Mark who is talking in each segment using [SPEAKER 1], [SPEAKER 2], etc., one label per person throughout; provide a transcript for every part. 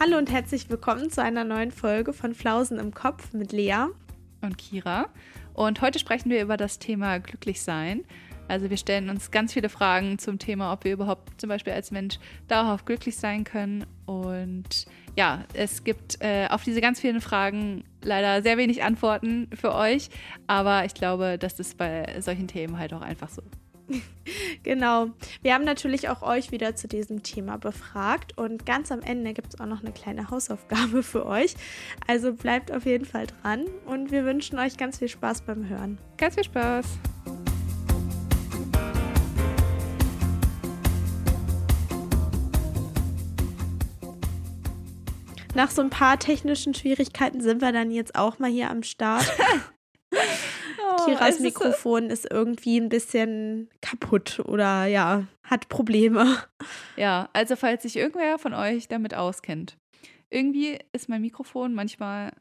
[SPEAKER 1] Hallo und herzlich willkommen zu einer neuen Folge von Flausen im Kopf mit Lea
[SPEAKER 2] und Kira. Und heute sprechen wir über das Thema Glücklichsein. Also wir stellen uns ganz viele Fragen zum Thema, ob wir überhaupt zum Beispiel als Mensch dauerhaft glücklich sein können. Und ja, es gibt äh, auf diese ganz vielen Fragen leider sehr wenig Antworten für euch. Aber ich glaube, das ist bei solchen Themen halt auch einfach so.
[SPEAKER 1] genau. Wir haben natürlich auch euch wieder zu diesem Thema befragt und ganz am Ende gibt es auch noch eine kleine Hausaufgabe für euch. Also bleibt auf jeden Fall dran und wir wünschen euch ganz viel Spaß beim Hören.
[SPEAKER 2] Ganz viel Spaß.
[SPEAKER 1] Nach so ein paar technischen Schwierigkeiten sind wir dann jetzt auch mal hier am Start. Kiras Mikrofon ist irgendwie ein bisschen kaputt oder ja, hat Probleme.
[SPEAKER 2] Ja, also falls sich irgendwer von euch damit auskennt. Irgendwie ist mein Mikrofon manchmal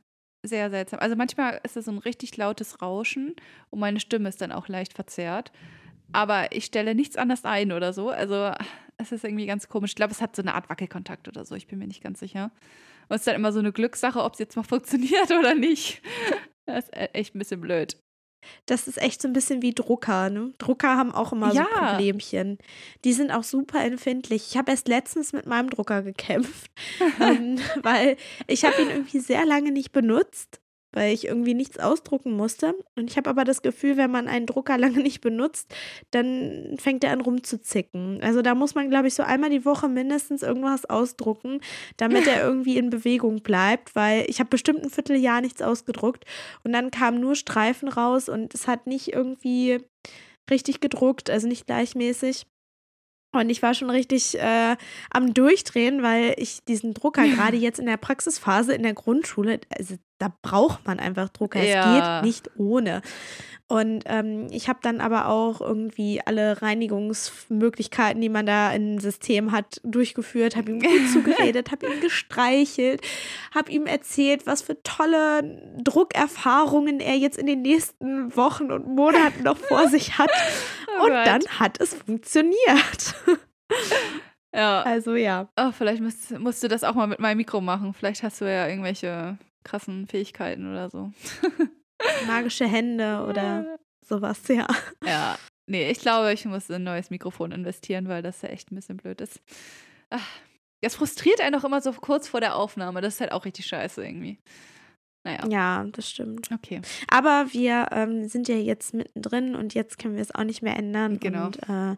[SPEAKER 2] sehr seltsam. Also manchmal ist es so ein richtig lautes Rauschen und meine Stimme ist dann auch leicht verzerrt. Aber ich stelle nichts anderes ein oder so. Also es ist irgendwie ganz komisch. Ich glaube, es hat so eine Art Wackelkontakt oder so. Ich bin mir nicht ganz sicher. Und es ist dann immer so eine Glückssache, ob es jetzt mal funktioniert oder nicht. Das ist echt ein bisschen blöd.
[SPEAKER 1] Das ist echt so ein bisschen wie Drucker. Ne? Drucker haben auch immer ja. so Problemchen. Die sind auch super empfindlich. Ich habe erst letztens mit meinem Drucker gekämpft, ähm, weil ich habe ihn irgendwie sehr lange nicht benutzt weil ich irgendwie nichts ausdrucken musste. Und ich habe aber das Gefühl, wenn man einen Drucker lange nicht benutzt, dann fängt er an rumzuzicken. Also da muss man, glaube ich, so einmal die Woche mindestens irgendwas ausdrucken, damit er irgendwie in Bewegung bleibt, weil ich habe bestimmt ein Vierteljahr nichts ausgedruckt und dann kamen nur Streifen raus und es hat nicht irgendwie richtig gedruckt, also nicht gleichmäßig. Und ich war schon richtig äh, am Durchdrehen, weil ich diesen Drucker gerade jetzt in der Praxisphase in der Grundschule, also da braucht man einfach Drucker. Ja. Es geht nicht ohne. Und ähm, ich habe dann aber auch irgendwie alle Reinigungsmöglichkeiten, die man da im System hat, durchgeführt, habe ihm gut zugeredet, habe ihm gestreichelt, habe ihm erzählt, was für tolle Druckerfahrungen er jetzt in den nächsten Wochen und Monaten noch vor sich hat. Oh und Gott. dann hat es funktioniert.
[SPEAKER 2] Ja.
[SPEAKER 1] Also ja.
[SPEAKER 2] Oh, vielleicht musst, musst du das auch mal mit meinem Mikro machen. Vielleicht hast du ja irgendwelche krassen Fähigkeiten oder so.
[SPEAKER 1] Magische Hände oder sowas, ja.
[SPEAKER 2] Ja, nee, ich glaube, ich muss in ein neues Mikrofon investieren, weil das ja echt ein bisschen blöd ist. Ach, das frustriert einen doch immer so kurz vor der Aufnahme. Das ist halt auch richtig scheiße irgendwie. Naja.
[SPEAKER 1] Ja, das stimmt.
[SPEAKER 2] Okay.
[SPEAKER 1] Aber wir ähm, sind ja jetzt mittendrin und jetzt können wir es auch nicht mehr ändern.
[SPEAKER 2] Genau.
[SPEAKER 1] Und äh,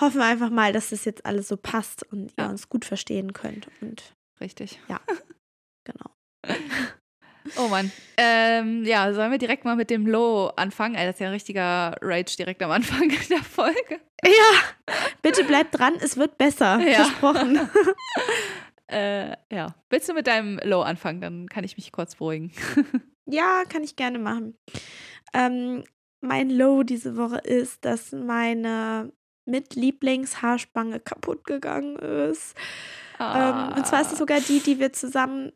[SPEAKER 1] hoffen einfach mal, dass das jetzt alles so passt und ihr uns gut verstehen könnt. Und
[SPEAKER 2] Richtig.
[SPEAKER 1] Ja. genau.
[SPEAKER 2] Oh Mann. Ähm, ja, sollen wir direkt mal mit dem Low anfangen? Das ist ja ein richtiger Rage direkt am Anfang der Folge.
[SPEAKER 1] Ja, bitte bleib dran, es wird besser. Ja. Versprochen.
[SPEAKER 2] äh, ja. Willst du mit deinem Low anfangen? Dann kann ich mich kurz beruhigen.
[SPEAKER 1] ja, kann ich gerne machen. Ähm, mein Low diese Woche ist, dass meine mit Lieblingshaarspange kaputt gegangen ist. Ah. Ähm, und zwar ist es sogar die, die wir zusammen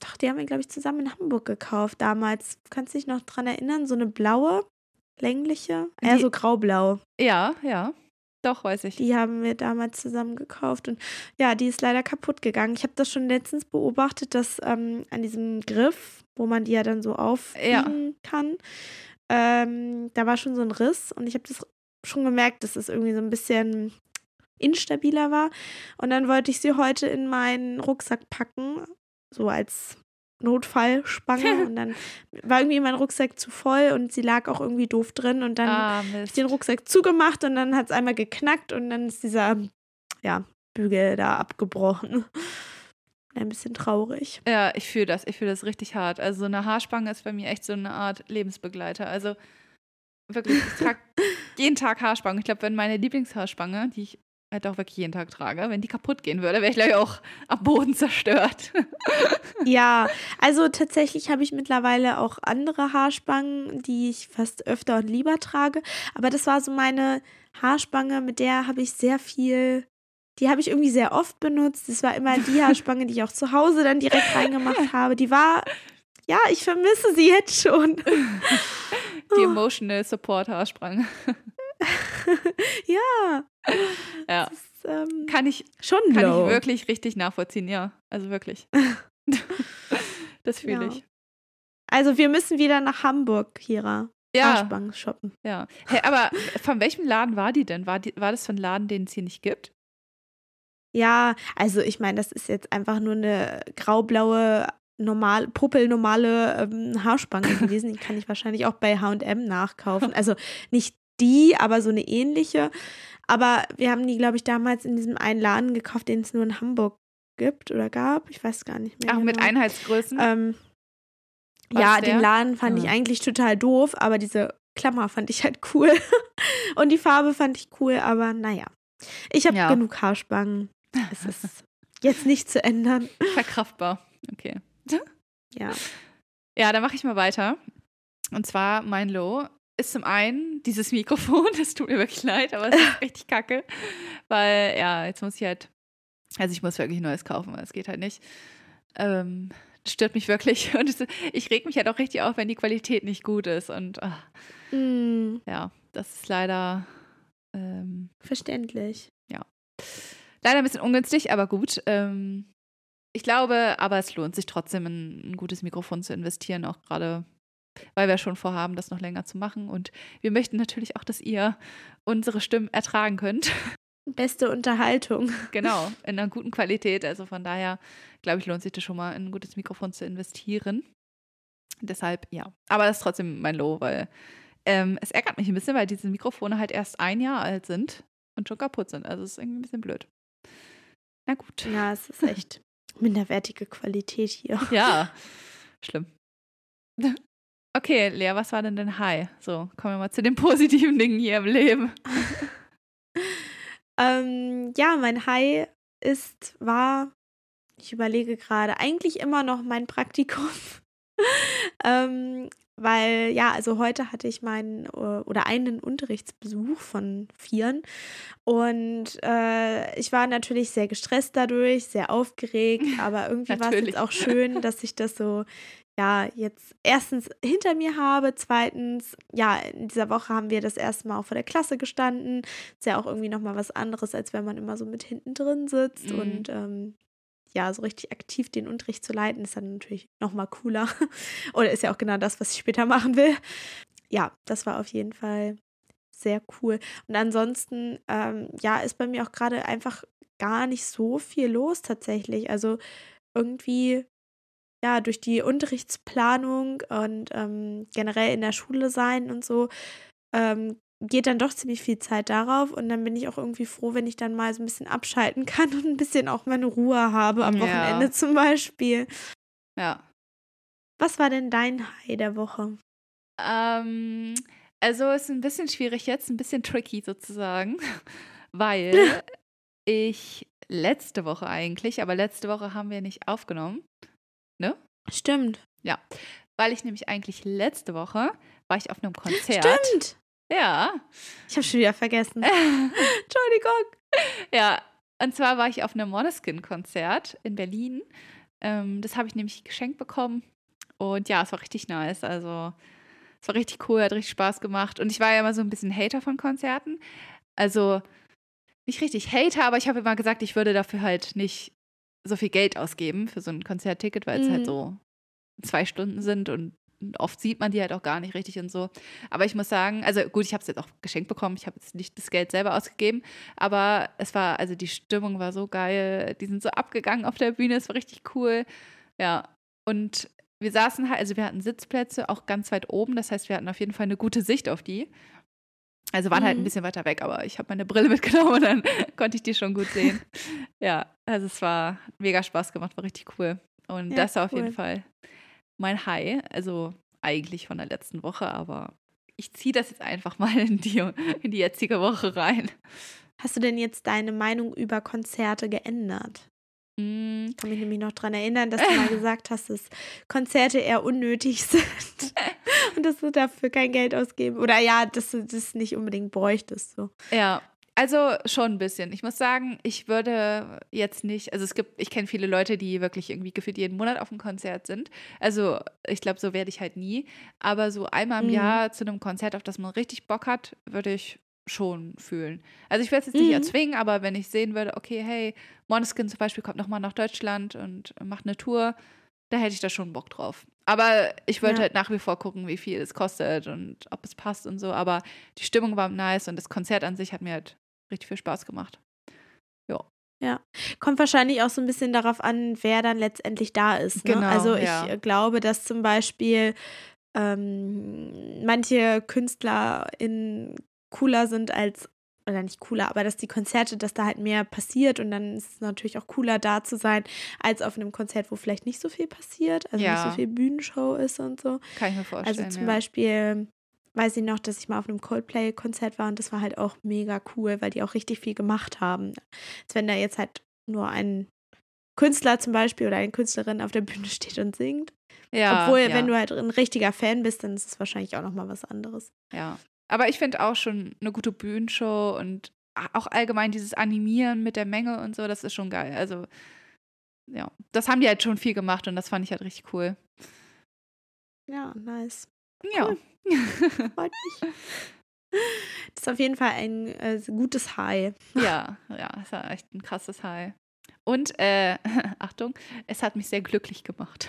[SPEAKER 1] doch, die haben wir, glaube ich, zusammen in Hamburg gekauft damals. Kannst du dich noch dran erinnern? So eine blaue, längliche, eher die, so graublau.
[SPEAKER 2] Ja, ja. Doch, weiß ich.
[SPEAKER 1] Die haben wir damals zusammen gekauft und ja, die ist leider kaputt gegangen. Ich habe das schon letztens beobachtet, dass ähm, an diesem Griff, wo man die ja dann so aufbiegen ja. kann, ähm, da war schon so ein Riss und ich habe das schon gemerkt, dass es irgendwie so ein bisschen instabiler war. Und dann wollte ich sie heute in meinen Rucksack packen so als Notfallspange und dann war irgendwie mein Rucksack zu voll und sie lag auch irgendwie doof drin und dann ah, habe ich den Rucksack zugemacht und dann hat es einmal geknackt und dann ist dieser ja, Bügel da abgebrochen. Ein bisschen traurig.
[SPEAKER 2] Ja, ich fühle das. Ich fühle das richtig hart. Also so eine Haarspange ist bei mir echt so eine Art Lebensbegleiter. Also wirklich, ich trage jeden Tag Haarspange. Ich glaube, wenn meine Lieblingshaarspange, die ich halt auch wirklich jeden Tag trage. Wenn die kaputt gehen würde, wäre ich gleich auch am Boden zerstört.
[SPEAKER 1] ja, also tatsächlich habe ich mittlerweile auch andere Haarspangen, die ich fast öfter und lieber trage. Aber das war so meine Haarspange, mit der habe ich sehr viel. Die habe ich irgendwie sehr oft benutzt. Das war immer die Haarspange, die ich auch zu Hause dann direkt reingemacht habe. Die war, ja, ich vermisse sie jetzt schon.
[SPEAKER 2] Die Emotional Support Haarspange.
[SPEAKER 1] ja.
[SPEAKER 2] Ja.
[SPEAKER 1] Ist ähm,
[SPEAKER 2] kann ich schon kann low. ich wirklich richtig nachvollziehen, ja. Also wirklich. das fühle ja. ich.
[SPEAKER 1] Also wir müssen wieder nach Hamburg, Kira. Ja. Arschbank shoppen.
[SPEAKER 2] Ja. Hey, aber von welchem Laden war die denn? War, die, war das von Laden, den es hier nicht gibt?
[SPEAKER 1] Ja, also ich meine, das ist jetzt einfach nur eine graublaue, normal, puppelnormale ähm, Haarspange gewesen. Die kann ich wahrscheinlich auch bei HM nachkaufen. Also nicht die, aber so eine ähnliche. Aber wir haben die, glaube ich, damals in diesem einen Laden gekauft, den es nur in Hamburg gibt oder gab. Ich weiß gar nicht mehr.
[SPEAKER 2] Ach, genau. mit Einheitsgrößen? Ähm,
[SPEAKER 1] ja, der? den Laden fand ja. ich ah. eigentlich total doof, aber diese Klammer fand ich halt cool. Und die Farbe fand ich cool, aber naja. Ich habe ja. genug Haarspangen. Es ist jetzt nicht zu ändern.
[SPEAKER 2] Verkraftbar. Okay.
[SPEAKER 1] Ja.
[SPEAKER 2] Ja, dann mache ich mal weiter. Und zwar mein Low ist zum einen dieses Mikrofon, das tut mir wirklich leid, aber es ist richtig kacke. Weil, ja, jetzt muss ich halt, also ich muss wirklich Neues kaufen, weil es geht halt nicht. Ähm, das stört mich wirklich. Und es, ich reg mich halt auch richtig auf, wenn die Qualität nicht gut ist. Und ach, mm. ja, das ist leider ähm,
[SPEAKER 1] verständlich.
[SPEAKER 2] Ja. Leider ein bisschen ungünstig, aber gut. Ähm, ich glaube, aber es lohnt sich trotzdem, in ein gutes Mikrofon zu investieren, auch gerade weil wir schon vorhaben, das noch länger zu machen. Und wir möchten natürlich auch, dass ihr unsere Stimmen ertragen könnt.
[SPEAKER 1] Beste Unterhaltung.
[SPEAKER 2] Genau, in einer guten Qualität. Also von daher, glaube ich, lohnt sich das schon mal, in ein gutes Mikrofon zu investieren. Deshalb, ja. Aber das ist trotzdem mein Low, weil ähm, es ärgert mich ein bisschen, weil diese Mikrofone halt erst ein Jahr alt sind und schon kaputt sind. Also es ist irgendwie ein bisschen blöd. Na gut.
[SPEAKER 1] Ja, es ist echt minderwertige Qualität hier.
[SPEAKER 2] Ja, schlimm. Okay, Lea, was war denn dein High? So, kommen wir mal zu den positiven Dingen hier im Leben.
[SPEAKER 1] ähm, ja, mein High ist, war, ich überlege gerade, eigentlich immer noch mein Praktikum. ähm, weil ja, also heute hatte ich meinen äh, oder einen Unterrichtsbesuch von Vieren. Und äh, ich war natürlich sehr gestresst dadurch, sehr aufgeregt, aber irgendwie war es jetzt auch schön, dass ich das so ja jetzt erstens hinter mir habe, zweitens ja in dieser Woche haben wir das erste Mal auch vor der Klasse gestanden, ist ja auch irgendwie noch mal was anderes, als wenn man immer so mit hinten drin sitzt mhm. und ähm, ja, so richtig aktiv den Unterricht zu leiten, ist dann natürlich nochmal cooler. Oder ist ja auch genau das, was ich später machen will. Ja, das war auf jeden Fall sehr cool. Und ansonsten, ähm, ja, ist bei mir auch gerade einfach gar nicht so viel los tatsächlich. Also irgendwie, ja, durch die Unterrichtsplanung und ähm, generell in der Schule sein und so, ähm, geht dann doch ziemlich viel Zeit darauf und dann bin ich auch irgendwie froh, wenn ich dann mal so ein bisschen abschalten kann und ein bisschen auch meine Ruhe habe am Wochenende ja. zum Beispiel.
[SPEAKER 2] Ja.
[SPEAKER 1] Was war denn dein High der Woche?
[SPEAKER 2] Ähm, also ist ein bisschen schwierig jetzt, ein bisschen tricky sozusagen, weil ich letzte Woche eigentlich, aber letzte Woche haben wir nicht aufgenommen, ne?
[SPEAKER 1] Stimmt.
[SPEAKER 2] Ja, weil ich nämlich eigentlich letzte Woche war ich auf einem Konzert.
[SPEAKER 1] Stimmt.
[SPEAKER 2] Ja.
[SPEAKER 1] Ich habe schon wieder vergessen.
[SPEAKER 2] Entschuldigung. Ja, und zwar war ich auf einem Monoskin-Konzert in Berlin. Ähm, das habe ich nämlich geschenkt bekommen. Und ja, es war richtig nice. Also, es war richtig cool, hat richtig Spaß gemacht. Und ich war ja immer so ein bisschen Hater von Konzerten. Also, nicht richtig Hater, aber ich habe immer gesagt, ich würde dafür halt nicht so viel Geld ausgeben für so ein Konzertticket, weil es halt mhm. halt so zwei Stunden sind und oft sieht man die halt auch gar nicht richtig und so. Aber ich muss sagen, also gut, ich habe es jetzt auch geschenkt bekommen, ich habe jetzt nicht das Geld selber ausgegeben, aber es war, also die Stimmung war so geil, die sind so abgegangen auf der Bühne, es war richtig cool. Ja, und wir saßen halt, also wir hatten Sitzplätze auch ganz weit oben, das heißt, wir hatten auf jeden Fall eine gute Sicht auf die. Also waren mhm. halt ein mhm. bisschen weiter weg, aber ich habe meine Brille mitgenommen und dann konnte ich die schon gut sehen. ja, also es war mega Spaß gemacht, war richtig cool. Und ja, das war auf cool. jeden Fall mein High. Also eigentlich von der letzten Woche, aber ich ziehe das jetzt einfach mal in die, in die jetzige Woche rein.
[SPEAKER 1] Hast du denn jetzt deine Meinung über Konzerte geändert? Mm. Ich kann mich nämlich noch daran erinnern, dass du mal gesagt hast, dass Konzerte eher unnötig sind und dass du dafür kein Geld ausgeben oder ja, dass du das nicht unbedingt bräuchtest. So.
[SPEAKER 2] Ja, also schon ein bisschen. Ich muss sagen, ich würde jetzt nicht, also es gibt, ich kenne viele Leute, die wirklich irgendwie gefühlt jeden Monat auf einem Konzert sind. Also ich glaube, so werde ich halt nie. Aber so einmal im mhm. Jahr zu einem Konzert, auf das man richtig Bock hat, würde ich schon fühlen. Also ich werde es jetzt nicht mhm. erzwingen, aber wenn ich sehen würde, okay, hey, Måneskin zum Beispiel kommt nochmal nach Deutschland und macht eine Tour, da hätte ich da schon Bock drauf. Aber ich wollte ja. halt nach wie vor gucken, wie viel es kostet und ob es passt und so. Aber die Stimmung war nice und das Konzert an sich hat mir halt richtig viel Spaß gemacht. Ja.
[SPEAKER 1] Ja, kommt wahrscheinlich auch so ein bisschen darauf an, wer dann letztendlich da ist. Ne? Genau, also ich ja. glaube, dass zum Beispiel ähm, manche Künstler in cooler sind als oder nicht cooler, aber dass die Konzerte, dass da halt mehr passiert und dann ist es natürlich auch cooler da zu sein, als auf einem Konzert, wo vielleicht nicht so viel passiert, also ja. nicht so viel Bühnenshow ist und so.
[SPEAKER 2] Kann ich mir vorstellen.
[SPEAKER 1] Also zum
[SPEAKER 2] ja.
[SPEAKER 1] Beispiel weiß ich noch, dass ich mal auf einem Coldplay-Konzert war und das war halt auch mega cool, weil die auch richtig viel gemacht haben. Als wenn da jetzt halt nur ein Künstler zum Beispiel oder eine Künstlerin auf der Bühne steht und singt. Ja, Obwohl, ja. wenn du halt ein richtiger Fan bist, dann ist es wahrscheinlich auch nochmal was anderes.
[SPEAKER 2] Ja, aber ich finde auch schon eine gute Bühnenshow und auch allgemein dieses Animieren mit der Menge und so, das ist schon geil. Also, ja, das haben die halt schon viel gemacht und das fand ich halt richtig cool.
[SPEAKER 1] Ja, nice.
[SPEAKER 2] Ja.
[SPEAKER 1] Freut mich. Das ist auf jeden Fall ein äh, gutes High.
[SPEAKER 2] Ja, ja, das war echt ein krasses High. Und, äh, Achtung, es hat mich sehr glücklich gemacht.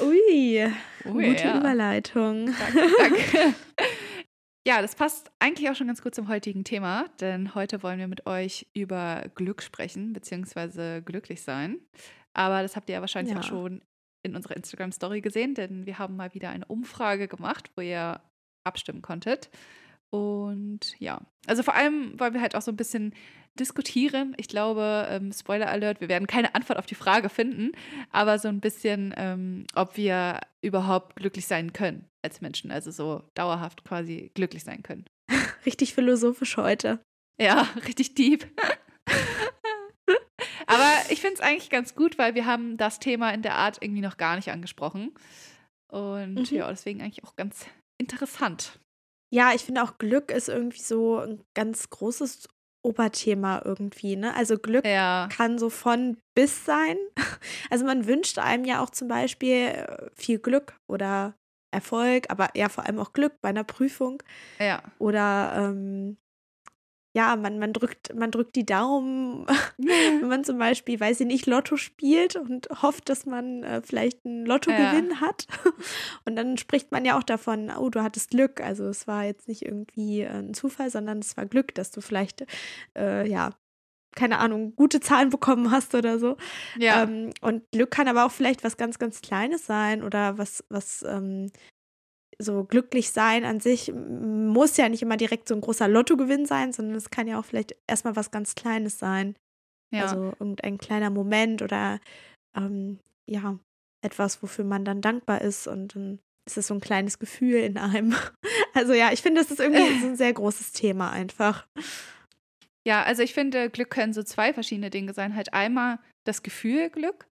[SPEAKER 1] Ui, Ui gute ja. Überleitung.
[SPEAKER 2] Danke, danke. Ja, das passt eigentlich auch schon ganz gut zum heutigen Thema, denn heute wollen wir mit euch über Glück sprechen, beziehungsweise glücklich sein. Aber das habt ihr ja wahrscheinlich ja. auch schon in unserer Instagram-Story gesehen, denn wir haben mal wieder eine Umfrage gemacht, wo ihr abstimmen konntet. Und ja, also vor allem wollen wir halt auch so ein bisschen diskutieren. Ich glaube, ähm, Spoiler Alert, wir werden keine Antwort auf die Frage finden, aber so ein bisschen, ähm, ob wir überhaupt glücklich sein können als Menschen, also so dauerhaft quasi glücklich sein können.
[SPEAKER 1] Richtig philosophisch heute.
[SPEAKER 2] Ja, richtig deep. Ich finde es eigentlich ganz gut, weil wir haben das Thema in der Art irgendwie noch gar nicht angesprochen. Und mhm. ja, deswegen eigentlich auch ganz interessant.
[SPEAKER 1] Ja, ich finde auch Glück ist irgendwie so ein ganz großes Oberthema irgendwie, ne? Also Glück ja. kann so von bis sein. Also man wünscht einem ja auch zum Beispiel äh, viel Glück oder Erfolg, aber ja vor allem auch Glück bei einer Prüfung.
[SPEAKER 2] Ja.
[SPEAKER 1] Oder ähm, ja, man, man, drückt, man drückt die Daumen, wenn man zum Beispiel, weiß ich nicht, Lotto spielt und hofft, dass man äh, vielleicht einen Lottogewinn ja. hat. Und dann spricht man ja auch davon, oh, du hattest Glück. Also es war jetzt nicht irgendwie äh, ein Zufall, sondern es war Glück, dass du vielleicht, äh, ja, keine Ahnung, gute Zahlen bekommen hast oder so. Ja. Ähm, und Glück kann aber auch vielleicht was ganz, ganz Kleines sein oder was, was ähm, so glücklich sein an sich muss ja nicht immer direkt so ein großer Lottogewinn sein, sondern es kann ja auch vielleicht erstmal was ganz Kleines sein. Ja. Also irgendein kleiner Moment oder ähm, ja, etwas, wofür man dann dankbar ist und dann ist es so ein kleines Gefühl in einem. Also ja, ich finde, das ist irgendwie so ein sehr großes Thema einfach.
[SPEAKER 2] Ja, also ich finde, Glück können so zwei verschiedene Dinge sein. Halt einmal das Gefühl Glück,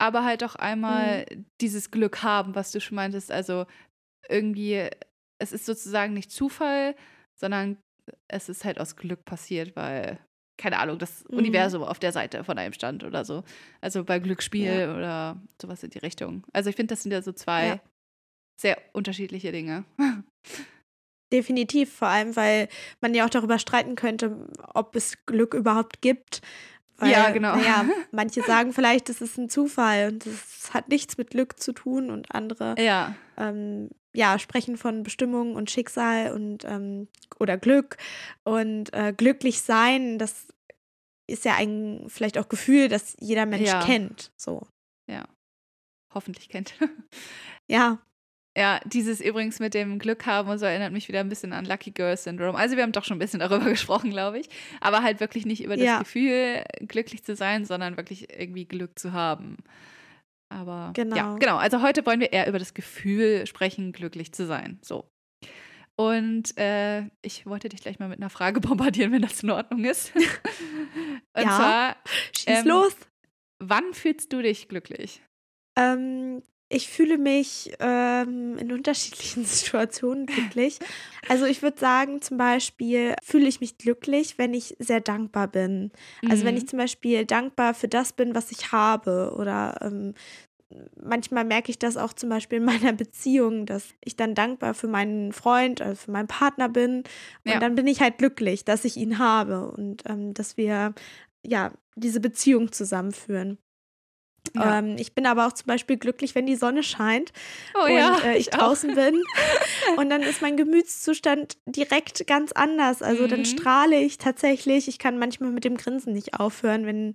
[SPEAKER 2] aber halt auch einmal mhm. dieses Glück haben, was du schon meintest. Also irgendwie, es ist sozusagen nicht Zufall, sondern es ist halt aus Glück passiert, weil, keine Ahnung, das mhm. Universum auf der Seite von einem stand oder so. Also bei Glücksspiel ja. oder sowas in die Richtung. Also ich finde, das sind ja so zwei ja. sehr unterschiedliche Dinge.
[SPEAKER 1] Definitiv, vor allem, weil man ja auch darüber streiten könnte, ob es Glück überhaupt gibt. Weil, ja, genau. Naja, manche sagen vielleicht, es ist ein Zufall und es hat nichts mit Glück zu tun und andere
[SPEAKER 2] ja.
[SPEAKER 1] Ähm, ja, sprechen von Bestimmung und Schicksal und ähm, oder Glück und äh, glücklich sein, das ist ja ein vielleicht auch Gefühl, das jeder Mensch ja. kennt. So.
[SPEAKER 2] Ja. Hoffentlich kennt.
[SPEAKER 1] ja.
[SPEAKER 2] Ja, dieses übrigens mit dem Glück haben und so erinnert mich wieder ein bisschen an Lucky Girl Syndrome. Also wir haben doch schon ein bisschen darüber gesprochen, glaube ich. Aber halt wirklich nicht über das ja. Gefühl, glücklich zu sein, sondern wirklich irgendwie Glück zu haben. Aber genau. ja, genau. Also heute wollen wir eher über das Gefühl sprechen, glücklich zu sein. So. Und äh, ich wollte dich gleich mal mit einer Frage bombardieren, wenn das in Ordnung ist. Und
[SPEAKER 1] ja, zwar, schieß ähm, los.
[SPEAKER 2] Wann fühlst du dich glücklich?
[SPEAKER 1] Ähm, ich fühle mich ähm, in unterschiedlichen Situationen glücklich. Also ich würde sagen, zum Beispiel fühle ich mich glücklich, wenn ich sehr dankbar bin. Also wenn ich mhm. zum Beispiel dankbar für das bin, was ich habe oder ähm, manchmal merke ich das auch zum Beispiel in meiner Beziehung, dass ich dann dankbar für meinen Freund, also für meinen Partner bin. Und ja. dann bin ich halt glücklich, dass ich ihn habe und ähm, dass wir ja diese Beziehung zusammenführen. Ja. Ähm, ich bin aber auch zum Beispiel glücklich, wenn die Sonne scheint oh, und ja, äh, ich, ich draußen bin. Und dann ist mein Gemütszustand direkt ganz anders. Also mhm. dann strahle ich tatsächlich. Ich kann manchmal mit dem Grinsen nicht aufhören, wenn,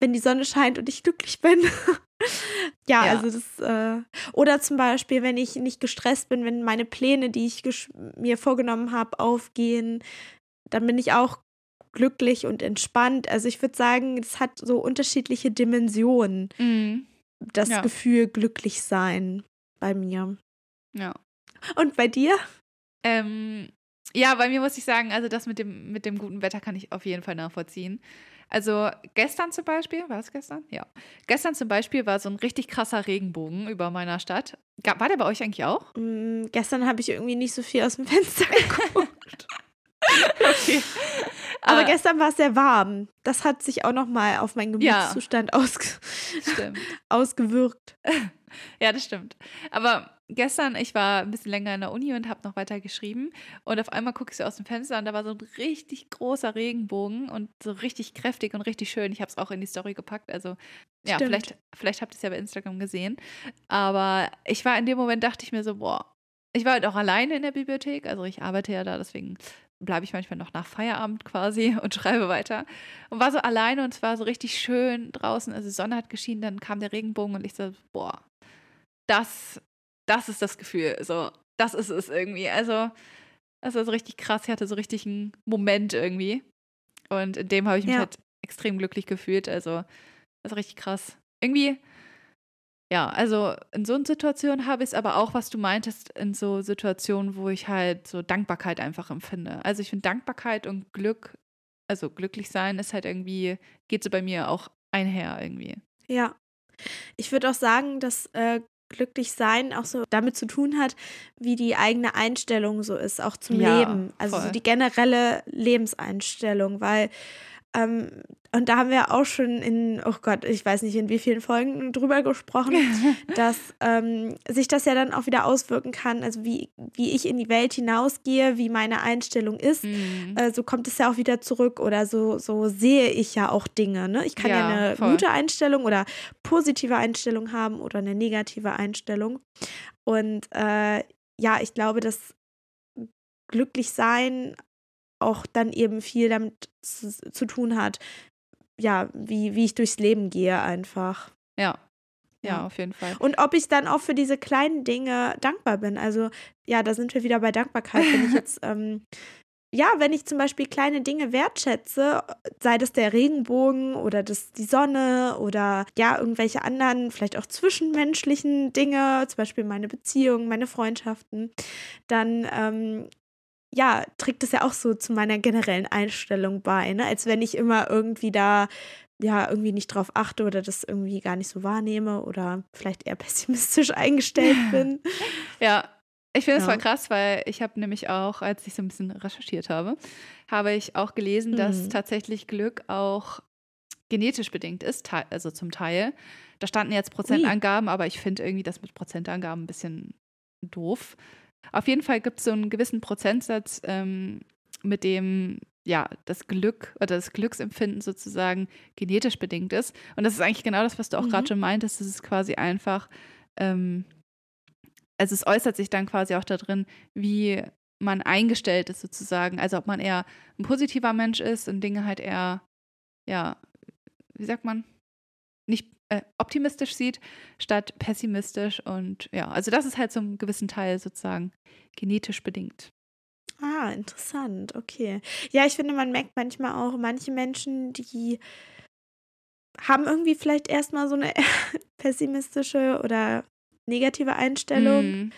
[SPEAKER 1] wenn die Sonne scheint und ich glücklich bin. ja, ja, also das. Äh, oder zum Beispiel, wenn ich nicht gestresst bin, wenn meine Pläne, die ich mir vorgenommen habe, aufgehen, dann bin ich auch glücklich und entspannt. Also ich würde sagen, es hat so unterschiedliche Dimensionen. Mhm. Das ja. Gefühl glücklich sein bei mir.
[SPEAKER 2] Ja.
[SPEAKER 1] Und bei dir?
[SPEAKER 2] Ähm, ja, bei mir muss ich sagen, also das mit dem, mit dem guten Wetter kann ich auf jeden Fall nachvollziehen. Also gestern zum Beispiel, war es gestern? Ja. Gestern zum Beispiel war so ein richtig krasser Regenbogen über meiner Stadt. War der bei euch eigentlich auch?
[SPEAKER 1] Mm, gestern habe ich irgendwie nicht so viel aus dem Fenster geguckt. Okay. Aber äh, gestern war es sehr warm. Das hat sich auch noch mal auf meinen Gemütszustand ja, ausge ausgewirkt.
[SPEAKER 2] Ja, das stimmt. Aber gestern, ich war ein bisschen länger in der Uni und habe noch weiter geschrieben. Und auf einmal gucke ich so aus dem Fenster und da war so ein richtig großer Regenbogen und so richtig kräftig und richtig schön. Ich habe es auch in die Story gepackt. Also, ja, vielleicht, vielleicht habt ihr es ja bei Instagram gesehen. Aber ich war in dem Moment, dachte ich mir so, boah, ich war halt auch alleine in der Bibliothek. Also, ich arbeite ja da, deswegen bleibe ich manchmal noch nach Feierabend quasi und schreibe weiter. Und war so alleine und es war so richtig schön draußen. Also die Sonne hat geschienen, dann kam der Regenbogen und ich so, boah, das, das ist das Gefühl. So, das ist es irgendwie. Also, das war so richtig krass. Ich hatte so richtig einen Moment irgendwie. Und in dem habe ich mich ja. halt extrem glücklich gefühlt. Also, das ist richtig krass. Irgendwie ja, also in so einer Situation habe ich es aber auch, was du meintest, in so Situationen, wo ich halt so Dankbarkeit einfach empfinde. Also ich finde Dankbarkeit und Glück, also glücklich sein, ist halt irgendwie, geht so bei mir auch einher irgendwie.
[SPEAKER 1] Ja. Ich würde auch sagen, dass äh, glücklich sein auch so damit zu tun hat, wie die eigene Einstellung so ist, auch zum ja, Leben. Also so die generelle Lebenseinstellung, weil ähm, und da haben wir auch schon in, oh Gott, ich weiß nicht in wie vielen Folgen drüber gesprochen, dass ähm, sich das ja dann auch wieder auswirken kann, also wie, wie ich in die Welt hinausgehe, wie meine Einstellung ist, mhm. äh, so kommt es ja auch wieder zurück oder so, so sehe ich ja auch Dinge. Ne? Ich kann ja, ja eine voll. gute Einstellung oder positive Einstellung haben oder eine negative Einstellung. Und äh, ja, ich glaube, dass glücklich sein auch dann eben viel damit zu, zu tun hat, ja, wie, wie ich durchs Leben gehe einfach.
[SPEAKER 2] Ja. Ja, auf jeden Fall.
[SPEAKER 1] Und ob ich dann auch für diese kleinen Dinge dankbar bin. Also, ja, da sind wir wieder bei Dankbarkeit. Wenn ich jetzt, ähm, ja, wenn ich zum Beispiel kleine Dinge wertschätze, sei das der Regenbogen oder das, die Sonne oder ja, irgendwelche anderen, vielleicht auch zwischenmenschlichen Dinge, zum Beispiel meine Beziehungen, meine Freundschaften, dann ähm, ja, trägt das ja auch so zu meiner generellen Einstellung bei, ne? Als wenn ich immer irgendwie da ja irgendwie nicht drauf achte oder das irgendwie gar nicht so wahrnehme oder vielleicht eher pessimistisch eingestellt bin.
[SPEAKER 2] Ja, ich finde es ja. voll krass, weil ich habe nämlich auch, als ich so ein bisschen recherchiert habe, habe ich auch gelesen, mhm. dass tatsächlich Glück auch genetisch bedingt ist, also zum Teil. Da standen jetzt Prozentangaben, Ui. aber ich finde irgendwie das mit Prozentangaben ein bisschen doof. Auf jeden Fall gibt es so einen gewissen Prozentsatz, ähm, mit dem ja das Glück oder das Glücksempfinden sozusagen genetisch bedingt ist. Und das ist eigentlich genau das, was du auch mhm. gerade schon meintest. Das ist quasi einfach, ähm, also es äußert sich dann quasi auch darin, wie man eingestellt ist sozusagen. Also ob man eher ein positiver Mensch ist und Dinge halt eher, ja, wie sagt man, nicht optimistisch sieht, statt pessimistisch. Und ja, also das ist halt so einem gewissen Teil sozusagen genetisch bedingt.
[SPEAKER 1] Ah, interessant, okay. Ja, ich finde, man merkt manchmal auch, manche Menschen, die haben irgendwie vielleicht erstmal so eine pessimistische oder negative Einstellung mm.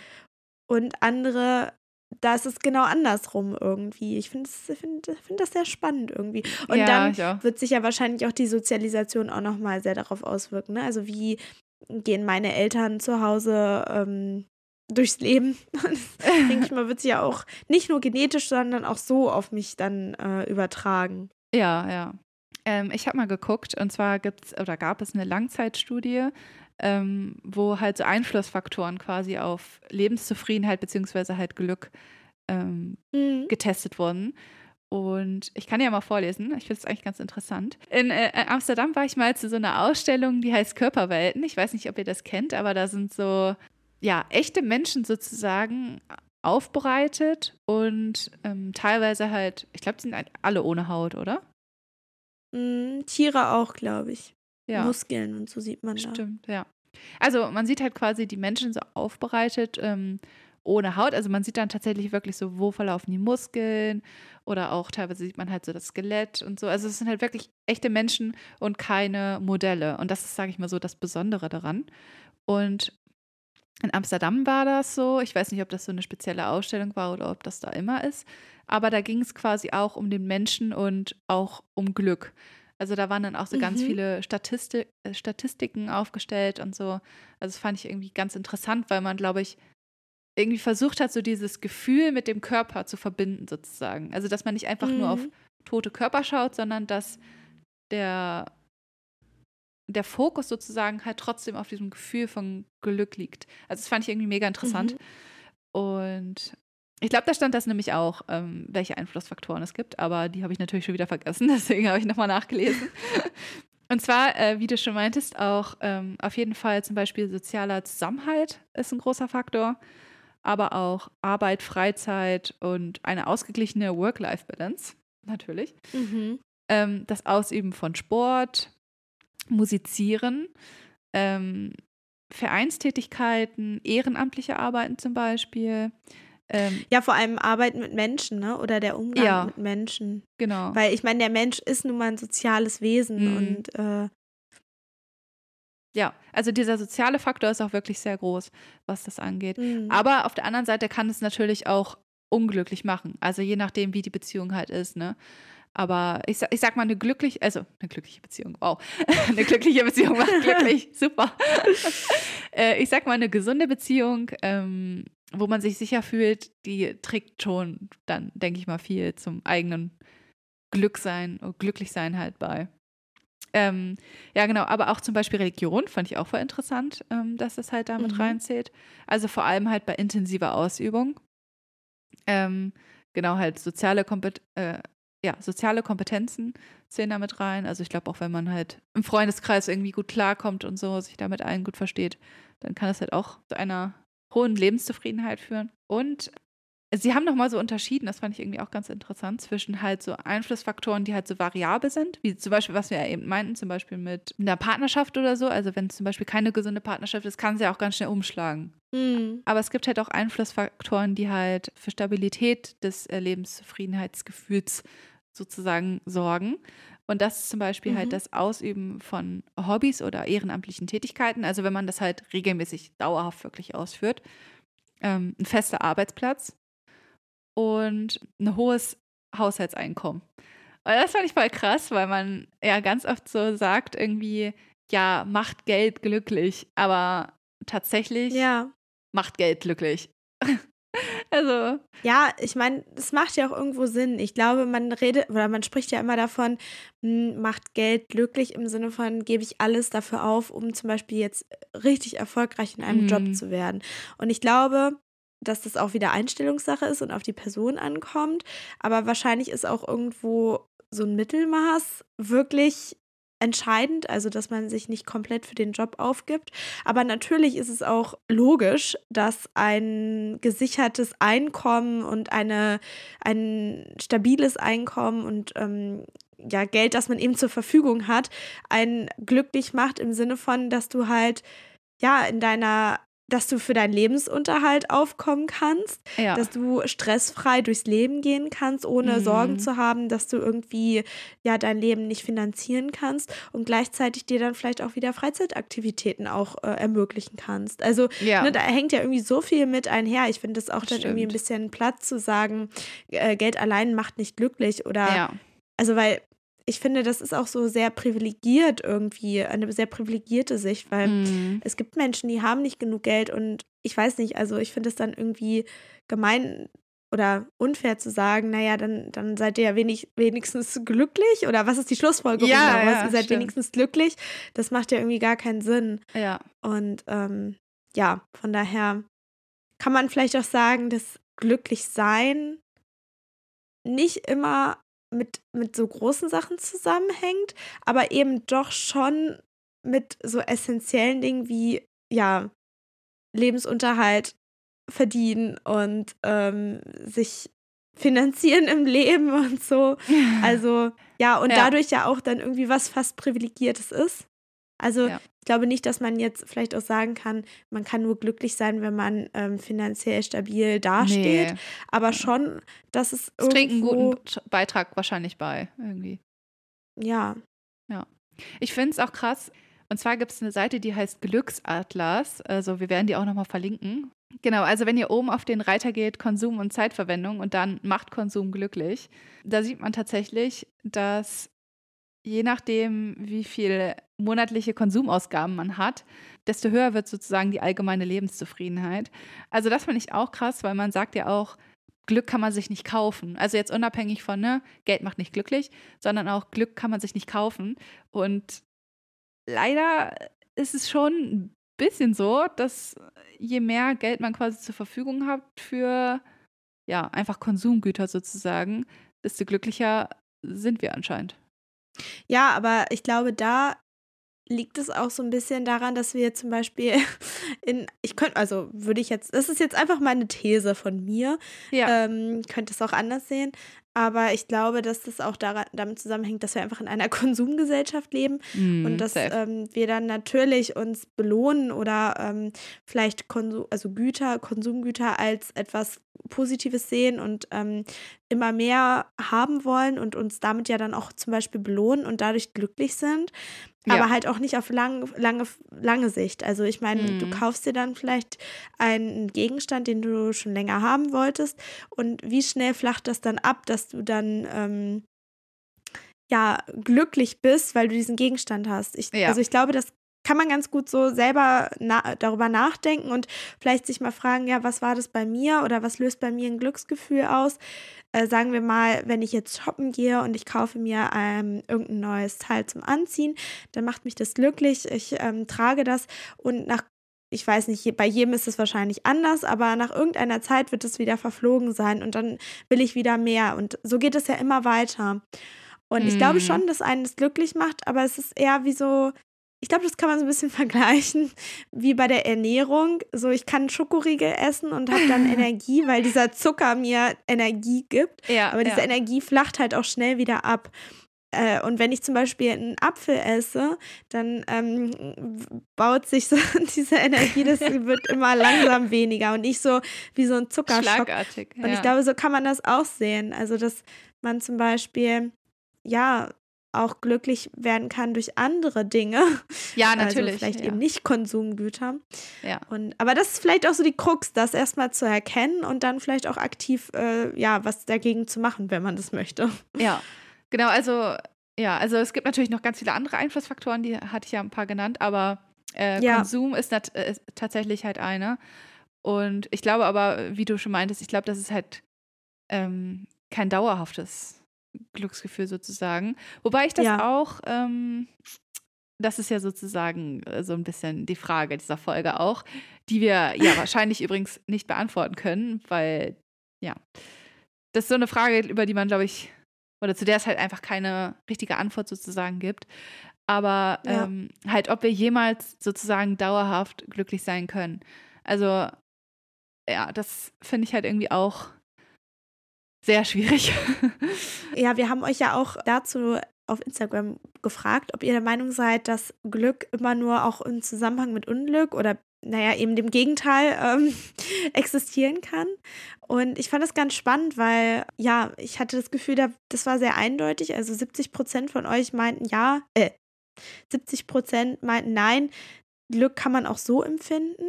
[SPEAKER 1] und andere da ist es genau andersrum irgendwie. Ich finde find, find das sehr spannend irgendwie. Und ja, dann wird sich ja wahrscheinlich auch die Sozialisation auch nochmal sehr darauf auswirken. Ne? Also wie gehen meine Eltern zu Hause ähm, durchs Leben? denke ich mal, wird sich ja auch nicht nur genetisch, sondern auch so auf mich dann äh, übertragen.
[SPEAKER 2] Ja, ja. Ähm, ich habe mal geguckt und zwar gibt's oder gab es eine Langzeitstudie ähm, wo halt so Einflussfaktoren quasi auf Lebenszufriedenheit beziehungsweise halt Glück ähm, mhm. getestet wurden. Und ich kann ja mal vorlesen, ich finde es eigentlich ganz interessant. In äh, Amsterdam war ich mal zu so einer Ausstellung, die heißt Körperwelten. Ich weiß nicht, ob ihr das kennt, aber da sind so, ja, echte Menschen sozusagen aufbereitet und ähm, teilweise halt, ich glaube, die sind halt alle ohne Haut, oder?
[SPEAKER 1] Mm, Tiere auch, glaube ich. Ja. Muskeln und so sieht man
[SPEAKER 2] da. Stimmt, ja. Also man sieht halt quasi die Menschen so aufbereitet ähm, ohne Haut. Also man sieht dann tatsächlich wirklich so, wo verlaufen die Muskeln oder auch teilweise sieht man halt so das Skelett und so. Also es sind halt wirklich echte Menschen und keine Modelle. Und das ist, sage ich mal so, das Besondere daran. Und in Amsterdam war das so. Ich weiß nicht, ob das so eine spezielle Ausstellung war oder ob das da immer ist. Aber da ging es quasi auch um den Menschen und auch um Glück. Also da waren dann auch so mhm. ganz viele Statistik, äh, Statistiken aufgestellt und so. Also das fand ich irgendwie ganz interessant, weil man, glaube ich, irgendwie versucht hat, so dieses Gefühl mit dem Körper zu verbinden, sozusagen. Also dass man nicht einfach mhm. nur auf mhm. tote Körper schaut, sondern dass der, der Fokus sozusagen halt trotzdem auf diesem Gefühl von Glück liegt. Also das fand ich irgendwie mega interessant. Mhm. Und ich glaube, da stand das nämlich auch, ähm, welche Einflussfaktoren es gibt, aber die habe ich natürlich schon wieder vergessen, deswegen habe ich nochmal nachgelesen. Und zwar, äh, wie du schon meintest, auch ähm, auf jeden Fall zum Beispiel sozialer Zusammenhalt ist ein großer Faktor, aber auch Arbeit, Freizeit und eine ausgeglichene Work-Life-Balance, natürlich. Mhm. Ähm, das Ausüben von Sport, Musizieren, ähm, Vereinstätigkeiten, ehrenamtliche Arbeiten zum Beispiel,
[SPEAKER 1] ähm, ja, vor allem Arbeiten mit Menschen, ne? Oder der Umgang ja, mit Menschen.
[SPEAKER 2] Genau.
[SPEAKER 1] Weil ich meine, der Mensch ist nun mal ein soziales Wesen mhm. und äh,
[SPEAKER 2] ja, also dieser soziale Faktor ist auch wirklich sehr groß, was das angeht. Mhm. Aber auf der anderen Seite kann es natürlich auch unglücklich machen. Also je nachdem, wie die Beziehung halt ist, ne? Aber ich, ich sag mal, eine glückliche, also eine glückliche Beziehung, wow. eine glückliche Beziehung macht glücklich, super. äh, ich sag mal, eine gesunde Beziehung ähm, wo man sich sicher fühlt, die trägt schon dann, denke ich mal, viel zum eigenen Glücksein, Glücklichsein halt bei. Ähm, ja, genau, aber auch zum Beispiel Religion fand ich auch voll interessant, ähm, dass das halt damit mhm. reinzählt. Also vor allem halt bei intensiver Ausübung. Ähm, genau, halt soziale, Kompet äh, ja, soziale Kompetenzen zählen damit rein. Also ich glaube auch, wenn man halt im Freundeskreis irgendwie gut klarkommt und so, sich damit allen gut versteht, dann kann es halt auch zu einer hohen Lebenszufriedenheit führen. Und sie haben nochmal so unterschieden, das fand ich irgendwie auch ganz interessant, zwischen halt so Einflussfaktoren, die halt so variabel sind, wie zum Beispiel, was wir ja eben meinten, zum Beispiel mit einer Partnerschaft oder so. Also wenn es zum Beispiel keine gesunde Partnerschaft ist, kann sie auch ganz schnell umschlagen. Mhm. Aber es gibt halt auch Einflussfaktoren, die halt für Stabilität des äh, Lebenszufriedenheitsgefühls sozusagen sorgen. Und das ist zum Beispiel halt mhm. halt das Ausüben von Hobbys oder ehrenamtlichen Tätigkeiten. Also wenn man das halt regelmäßig dauerhaft wirklich ausführt. Ähm, ein fester Arbeitsplatz und ein hohes Haushaltseinkommen. Und das fand ich voll krass, weil man ja ganz oft so sagt, irgendwie, ja, macht Geld glücklich, aber tatsächlich ja. macht Geld glücklich. Also.
[SPEAKER 1] Ja, ich meine, es macht ja auch irgendwo Sinn. Ich glaube, man redet oder man spricht ja immer davon, hm, macht Geld glücklich im Sinne von, gebe ich alles dafür auf, um zum Beispiel jetzt richtig erfolgreich in einem mhm. Job zu werden. Und ich glaube, dass das auch wieder Einstellungssache ist und auf die Person ankommt. Aber wahrscheinlich ist auch irgendwo so ein Mittelmaß wirklich entscheidend, also dass man sich nicht komplett für den Job aufgibt. Aber natürlich ist es auch logisch, dass ein gesichertes Einkommen und eine, ein stabiles Einkommen und ähm, ja, Geld, das man eben zur Verfügung hat, einen glücklich macht im Sinne von, dass du halt ja in deiner dass du für deinen Lebensunterhalt aufkommen kannst, ja. dass du stressfrei durchs Leben gehen kannst, ohne mhm. Sorgen zu haben, dass du irgendwie ja dein Leben nicht finanzieren kannst und gleichzeitig dir dann vielleicht auch wieder Freizeitaktivitäten auch äh, ermöglichen kannst. Also ja. ne, da hängt ja irgendwie so viel mit einher. Ich finde es auch dann Stimmt. irgendwie ein bisschen Platz zu sagen, äh, Geld allein macht nicht glücklich oder ja. also weil ich finde, das ist auch so sehr privilegiert irgendwie, eine sehr privilegierte Sicht, weil mm. es gibt Menschen, die haben nicht genug Geld und ich weiß nicht, also ich finde es dann irgendwie gemein oder unfair zu sagen, naja, dann, dann seid ihr ja wenig, wenigstens glücklich oder was ist die Schlussfolgerung
[SPEAKER 2] ja,
[SPEAKER 1] daraus?
[SPEAKER 2] Ja,
[SPEAKER 1] ihr seid
[SPEAKER 2] stimmt.
[SPEAKER 1] wenigstens glücklich. Das macht ja irgendwie gar keinen Sinn.
[SPEAKER 2] Ja.
[SPEAKER 1] Und ähm, ja, von daher kann man vielleicht auch sagen, dass glücklich sein nicht immer mit, mit so großen Sachen zusammenhängt, aber eben doch schon mit so essentiellen Dingen wie, ja, Lebensunterhalt verdienen und ähm, sich finanzieren im Leben und so. Also, ja, und
[SPEAKER 2] Ja.
[SPEAKER 1] dadurch ja auch dann irgendwie was fast Privilegiertes ist. Also,
[SPEAKER 2] Ja.
[SPEAKER 1] Ich glaube nicht, dass man jetzt vielleicht auch sagen kann, man kann nur glücklich sein, wenn man ähm, finanziell stabil dasteht.
[SPEAKER 2] Nee.
[SPEAKER 1] Aber schon, dass es
[SPEAKER 2] Es trägt einen guten Beitrag wahrscheinlich bei, irgendwie.
[SPEAKER 1] ja,
[SPEAKER 2] Ich finde es auch krass. Und zwar gibt es eine Seite, die heißt Glücksatlas. Also wir werden die auch nochmal verlinken. Genau, also wenn ihr oben auf den Reiter geht, Konsum und Zeitverwendung und dann macht Konsum glücklich, da sieht man tatsächlich, dass je nachdem, wie viel monatliche Konsumausgaben man hat, desto höher wird sozusagen die allgemeine Lebenszufriedenheit. Also das finde ich auch krass, weil man sagt ja auch, Glück kann man sich nicht kaufen. Also jetzt unabhängig von, ne, Geld macht nicht glücklich, sondern auch Glück kann man sich nicht kaufen. Und leider ist es schon ein bisschen so, dass je mehr Geld man quasi zur Verfügung hat für, ja, einfach Konsumgüter sozusagen, desto glücklicher sind wir anscheinend.
[SPEAKER 1] Ja, aber ich glaube, da liegt es auch so ein bisschen daran, dass wir zum Beispiel in, ich könnte, also würde ich jetzt, das ist jetzt einfach mal eine These von mir,
[SPEAKER 2] Ja.
[SPEAKER 1] ähm, könnte es auch anders sehen, aber ich glaube, dass das auch daran, damit zusammenhängt, dass wir einfach in einer Konsumgesellschaft leben
[SPEAKER 2] Mhm,
[SPEAKER 1] und dass ähm, wir dann natürlich uns belohnen oder ähm, vielleicht Konsum, also Güter, Konsumgüter als etwas Positives sehen und ähm, immer mehr haben wollen und uns damit ja dann auch zum Beispiel belohnen und dadurch glücklich sind. Aber
[SPEAKER 2] Ja.
[SPEAKER 1] halt auch nicht auf lang, lange, lange Sicht. Also ich meine, du
[SPEAKER 2] Mhm.
[SPEAKER 1] kaufst dir dann vielleicht einen Gegenstand, den du schon länger haben wolltest. Und wie schnell flacht das dann ab, dass du dann ähm, ja glücklich bist, weil du diesen Gegenstand hast. Ich,
[SPEAKER 2] Ja.
[SPEAKER 1] Also ich glaube, das kann man ganz gut so selber na darüber nachdenken und vielleicht sich mal fragen, ja, was war das bei mir oder was löst bei mir ein Glücksgefühl aus? Äh, sagen wir mal, wenn ich jetzt shoppen gehe und ich kaufe mir ähm, irgendein neues Teil zum Anziehen, dann macht mich das glücklich. Ich ähm, trage das und nach ich weiß nicht, bei jedem ist es wahrscheinlich anders, aber nach irgendeiner Zeit wird es wieder verflogen sein und dann will ich wieder mehr. Und so geht es ja immer weiter. Und ich glaube
[SPEAKER 2] Mhm.
[SPEAKER 1] schon, dass einen das glücklich macht, aber es ist eher wie so, ich glaube, das kann man so ein bisschen vergleichen wie bei der Ernährung. So, ich kann Schokoriegel essen und habe dann Energie, weil dieser Zucker mir Energie gibt.
[SPEAKER 2] ja,
[SPEAKER 1] Aber diese
[SPEAKER 2] ja.
[SPEAKER 1] Energie flacht halt auch schnell wieder ab. Äh, und wenn ich zum Beispiel einen Apfel esse, dann ähm, baut sich so diese Energie, das wird immer langsam weniger und nicht so wie so ein Zuckerschock.
[SPEAKER 2] Schlagartig.
[SPEAKER 1] Und
[SPEAKER 2] ja.
[SPEAKER 1] ich glaube, so kann man das auch sehen. Also, dass man zum Beispiel, ja, auch glücklich werden kann durch andere Dinge.
[SPEAKER 2] ja, natürlich.
[SPEAKER 1] Also vielleicht
[SPEAKER 2] ja.
[SPEAKER 1] eben nicht Konsumgüter.
[SPEAKER 2] Ja.
[SPEAKER 1] Und, aber das ist vielleicht auch so die Krux, das erstmal zu erkennen und dann vielleicht auch aktiv, äh, ja, was dagegen zu machen, wenn man das möchte.
[SPEAKER 2] Ja, genau, also ja, also es gibt natürlich noch ganz viele andere Einflussfaktoren, die hatte ich ja ein paar genannt, aber äh,
[SPEAKER 1] Ja.
[SPEAKER 2] Konsum ist, äh, ist tatsächlich halt einer. Und ich glaube aber, wie du schon meintest, ich glaube, das ist halt ähm, kein dauerhaftes Glücksgefühl sozusagen. Wobei ich das
[SPEAKER 1] Ja.
[SPEAKER 2] auch, ähm, das ist ja sozusagen äh, so ein bisschen die Frage dieser Folge auch, die wir ja wahrscheinlich übrigens nicht beantworten können, weil ja, das ist so eine Frage, über die man, glaube ich, oder zu der es halt einfach keine richtige Antwort sozusagen gibt. Aber
[SPEAKER 1] Ja.
[SPEAKER 2] ähm, halt, ob wir jemals sozusagen dauerhaft glücklich sein können. Also, ja, das finde ich halt irgendwie auch sehr schwierig.
[SPEAKER 1] Ja, wir haben euch ja auch dazu auf Instagram gefragt, ob ihr der Meinung seid, dass Glück immer nur auch im Zusammenhang mit Unglück oder naja, eben dem Gegenteil ähm, existieren kann. Und ich fand das ganz spannend, weil ja, ich hatte das Gefühl, da- das war sehr eindeutig. Also 70 Prozent von euch meinten ja, äh, 70 Prozent meinten nein, Glück kann man auch so empfinden.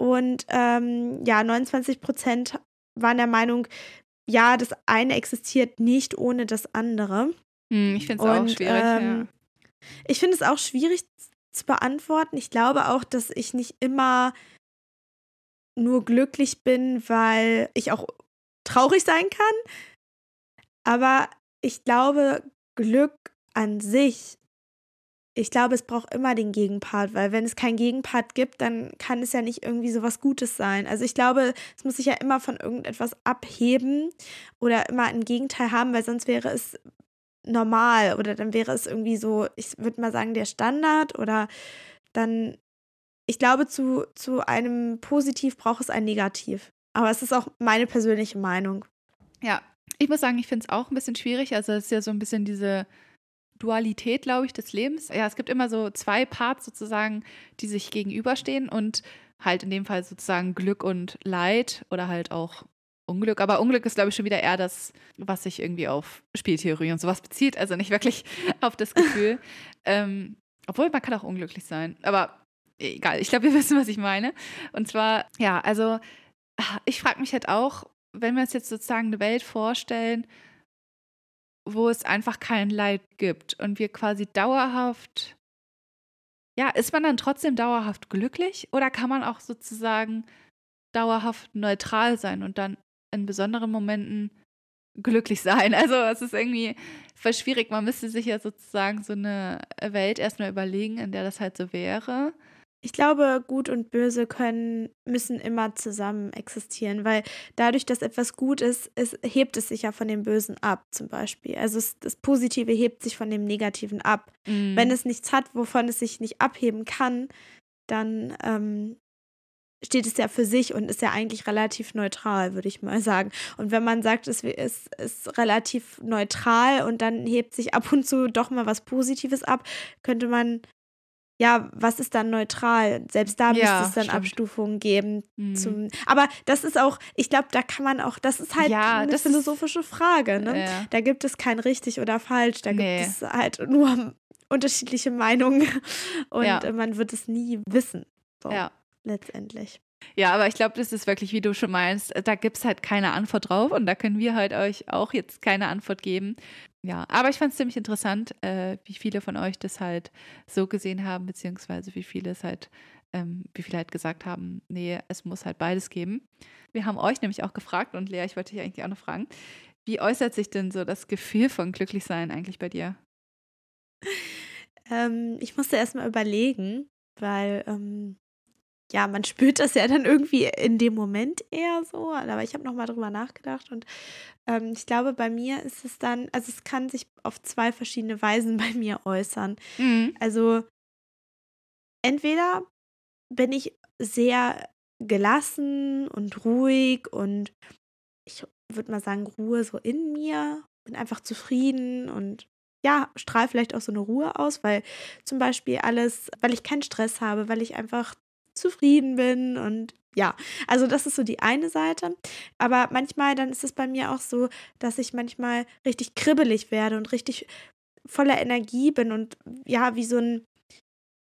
[SPEAKER 1] Und ähm, ja, 29 Prozent waren der Meinung, ja, das eine existiert nicht ohne das andere.
[SPEAKER 2] Hm, ich finde es auch schwierig.
[SPEAKER 1] ähm, Ich finde es auch schwierig zu beantworten. Ich glaube auch, dass ich nicht immer nur glücklich bin, weil ich auch traurig sein kann. Aber ich glaube, Glück an sich, ich glaube, es braucht immer den Gegenpart, weil wenn es keinen Gegenpart gibt, dann kann es ja nicht irgendwie so was Gutes sein. Also ich glaube, es muss sich ja immer von irgendetwas abheben oder immer ein Gegenteil haben, weil sonst wäre es normal oder dann wäre es irgendwie so, ich würde mal sagen, der Standard oder dann, ich glaube, zu, zu einem Positiv braucht es ein Negativ. Aber es ist auch meine persönliche Meinung.
[SPEAKER 2] Ja, ich muss sagen, ich finde es auch ein bisschen schwierig. Also es ist ja so ein bisschen diese Dualität, glaube ich, des Lebens. Ja, es gibt immer so zwei Parts sozusagen, die sich gegenüberstehen und halt in dem Fall sozusagen Glück und Leid oder halt auch Unglück. Aber Unglück ist, glaube ich, schon wieder eher das, was sich irgendwie auf Spieltheorie und sowas bezieht. Also nicht wirklich auf das Gefühl. ähm, obwohl man kann auch unglücklich sein. Aber egal, ich glaube, wir wissen, was ich meine. Und zwar, ja, also ich frage mich halt auch, wenn wir uns jetzt sozusagen eine Welt vorstellen, wo es einfach kein Leid gibt und wir quasi dauerhaft, ja, ist man dann trotzdem dauerhaft glücklich oder kann man auch sozusagen dauerhaft neutral sein und dann in besonderen Momenten glücklich sein? Also es ist irgendwie voll schwierig. Man müsste sich ja sozusagen so eine Welt erstmal überlegen, in der das halt so wäre
[SPEAKER 1] ich glaube, Gut und Böse können, müssen immer zusammen existieren, weil dadurch, dass etwas gut ist, es, hebt es sich ja von dem Bösen ab, zum Beispiel. Also es, das Positive hebt sich von dem Negativen ab. Mm. Wenn es nichts hat, wovon es sich nicht abheben kann, dann ähm, steht es ja für sich und ist ja eigentlich relativ neutral, würde ich mal sagen. Und wenn man sagt, es ist, ist relativ neutral und dann hebt sich ab und zu doch mal was Positives ab, könnte man ja, was ist dann neutral? Selbst da ja, müsste es dann stimmt. Abstufungen geben. Mhm. Zum, aber das ist auch, ich glaube, da kann man auch, das ist halt ja, eine philosophische ist, Frage. Ne? Ja. Da gibt es kein richtig oder falsch, da nee. gibt es halt nur unterschiedliche Meinungen und ja. man wird es nie wissen. So, ja. Letztendlich.
[SPEAKER 2] Ja, aber ich glaube, das ist wirklich, wie du schon meinst, da gibt es halt keine Antwort drauf und da können wir halt euch auch jetzt keine Antwort geben. Ja, aber ich fand es ziemlich interessant, äh, wie viele von euch das halt so gesehen haben, beziehungsweise wie viele es halt, ähm, wie viele halt gesagt haben, nee, es muss halt beides geben. Wir haben euch nämlich auch gefragt und Lea, ich wollte dich eigentlich auch noch fragen, wie äußert sich denn so das Gefühl von Glücklichsein eigentlich bei dir?
[SPEAKER 1] Ähm, ich musste erstmal überlegen, weil ähm, ja, man spürt das ja dann irgendwie in dem Moment eher so. Aber ich habe nochmal drüber nachgedacht und ähm, ich glaube, bei mir ist es dann, also es kann sich auf zwei verschiedene Weisen bei mir äußern. Mhm. Also entweder bin ich sehr gelassen und ruhig und ich würde mal sagen, Ruhe so in mir, bin einfach zufrieden und ja, strahle vielleicht auch so eine Ruhe aus, weil zum Beispiel alles, weil ich keinen Stress habe, weil ich einfach zufrieden bin und ja, also das ist so die eine Seite. Aber manchmal, dann ist es bei mir auch so, dass ich manchmal richtig kribbelig werde und richtig voller Energie bin und ja, wie so ein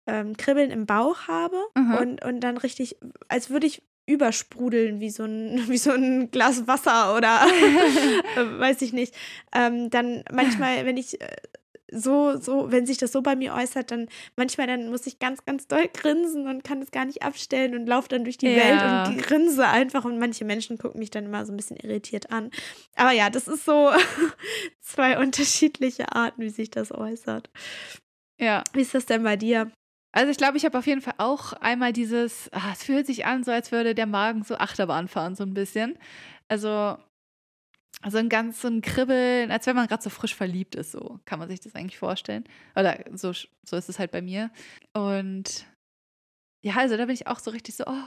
[SPEAKER 1] ähm, Kribbeln im Bauch habe mhm. und, und dann richtig, als würde ich übersprudeln wie so ein, wie so ein Glas Wasser oder weiß ich nicht. Ähm, dann manchmal, wenn ich äh, so, so, wenn sich das so bei mir äußert, dann manchmal dann muss ich ganz, ganz doll grinsen und kann es gar nicht abstellen und laufe dann durch die ja. Welt und grinse einfach und manche Menschen gucken mich dann immer so ein bisschen irritiert an. Aber ja, das ist so zwei unterschiedliche Arten, wie sich das äußert. Ja. Wie ist das denn bei dir?
[SPEAKER 2] Also ich glaube, ich habe auf jeden Fall auch einmal dieses, ach, es fühlt sich an, so als würde der Magen so Achterbahn fahren, so ein bisschen. Also so ein ganz so ein Kribbeln, als wenn man gerade so frisch verliebt ist, so kann man sich das eigentlich vorstellen. Oder so, so ist es halt bei mir. Und ja, also da bin ich auch so richtig so, oh,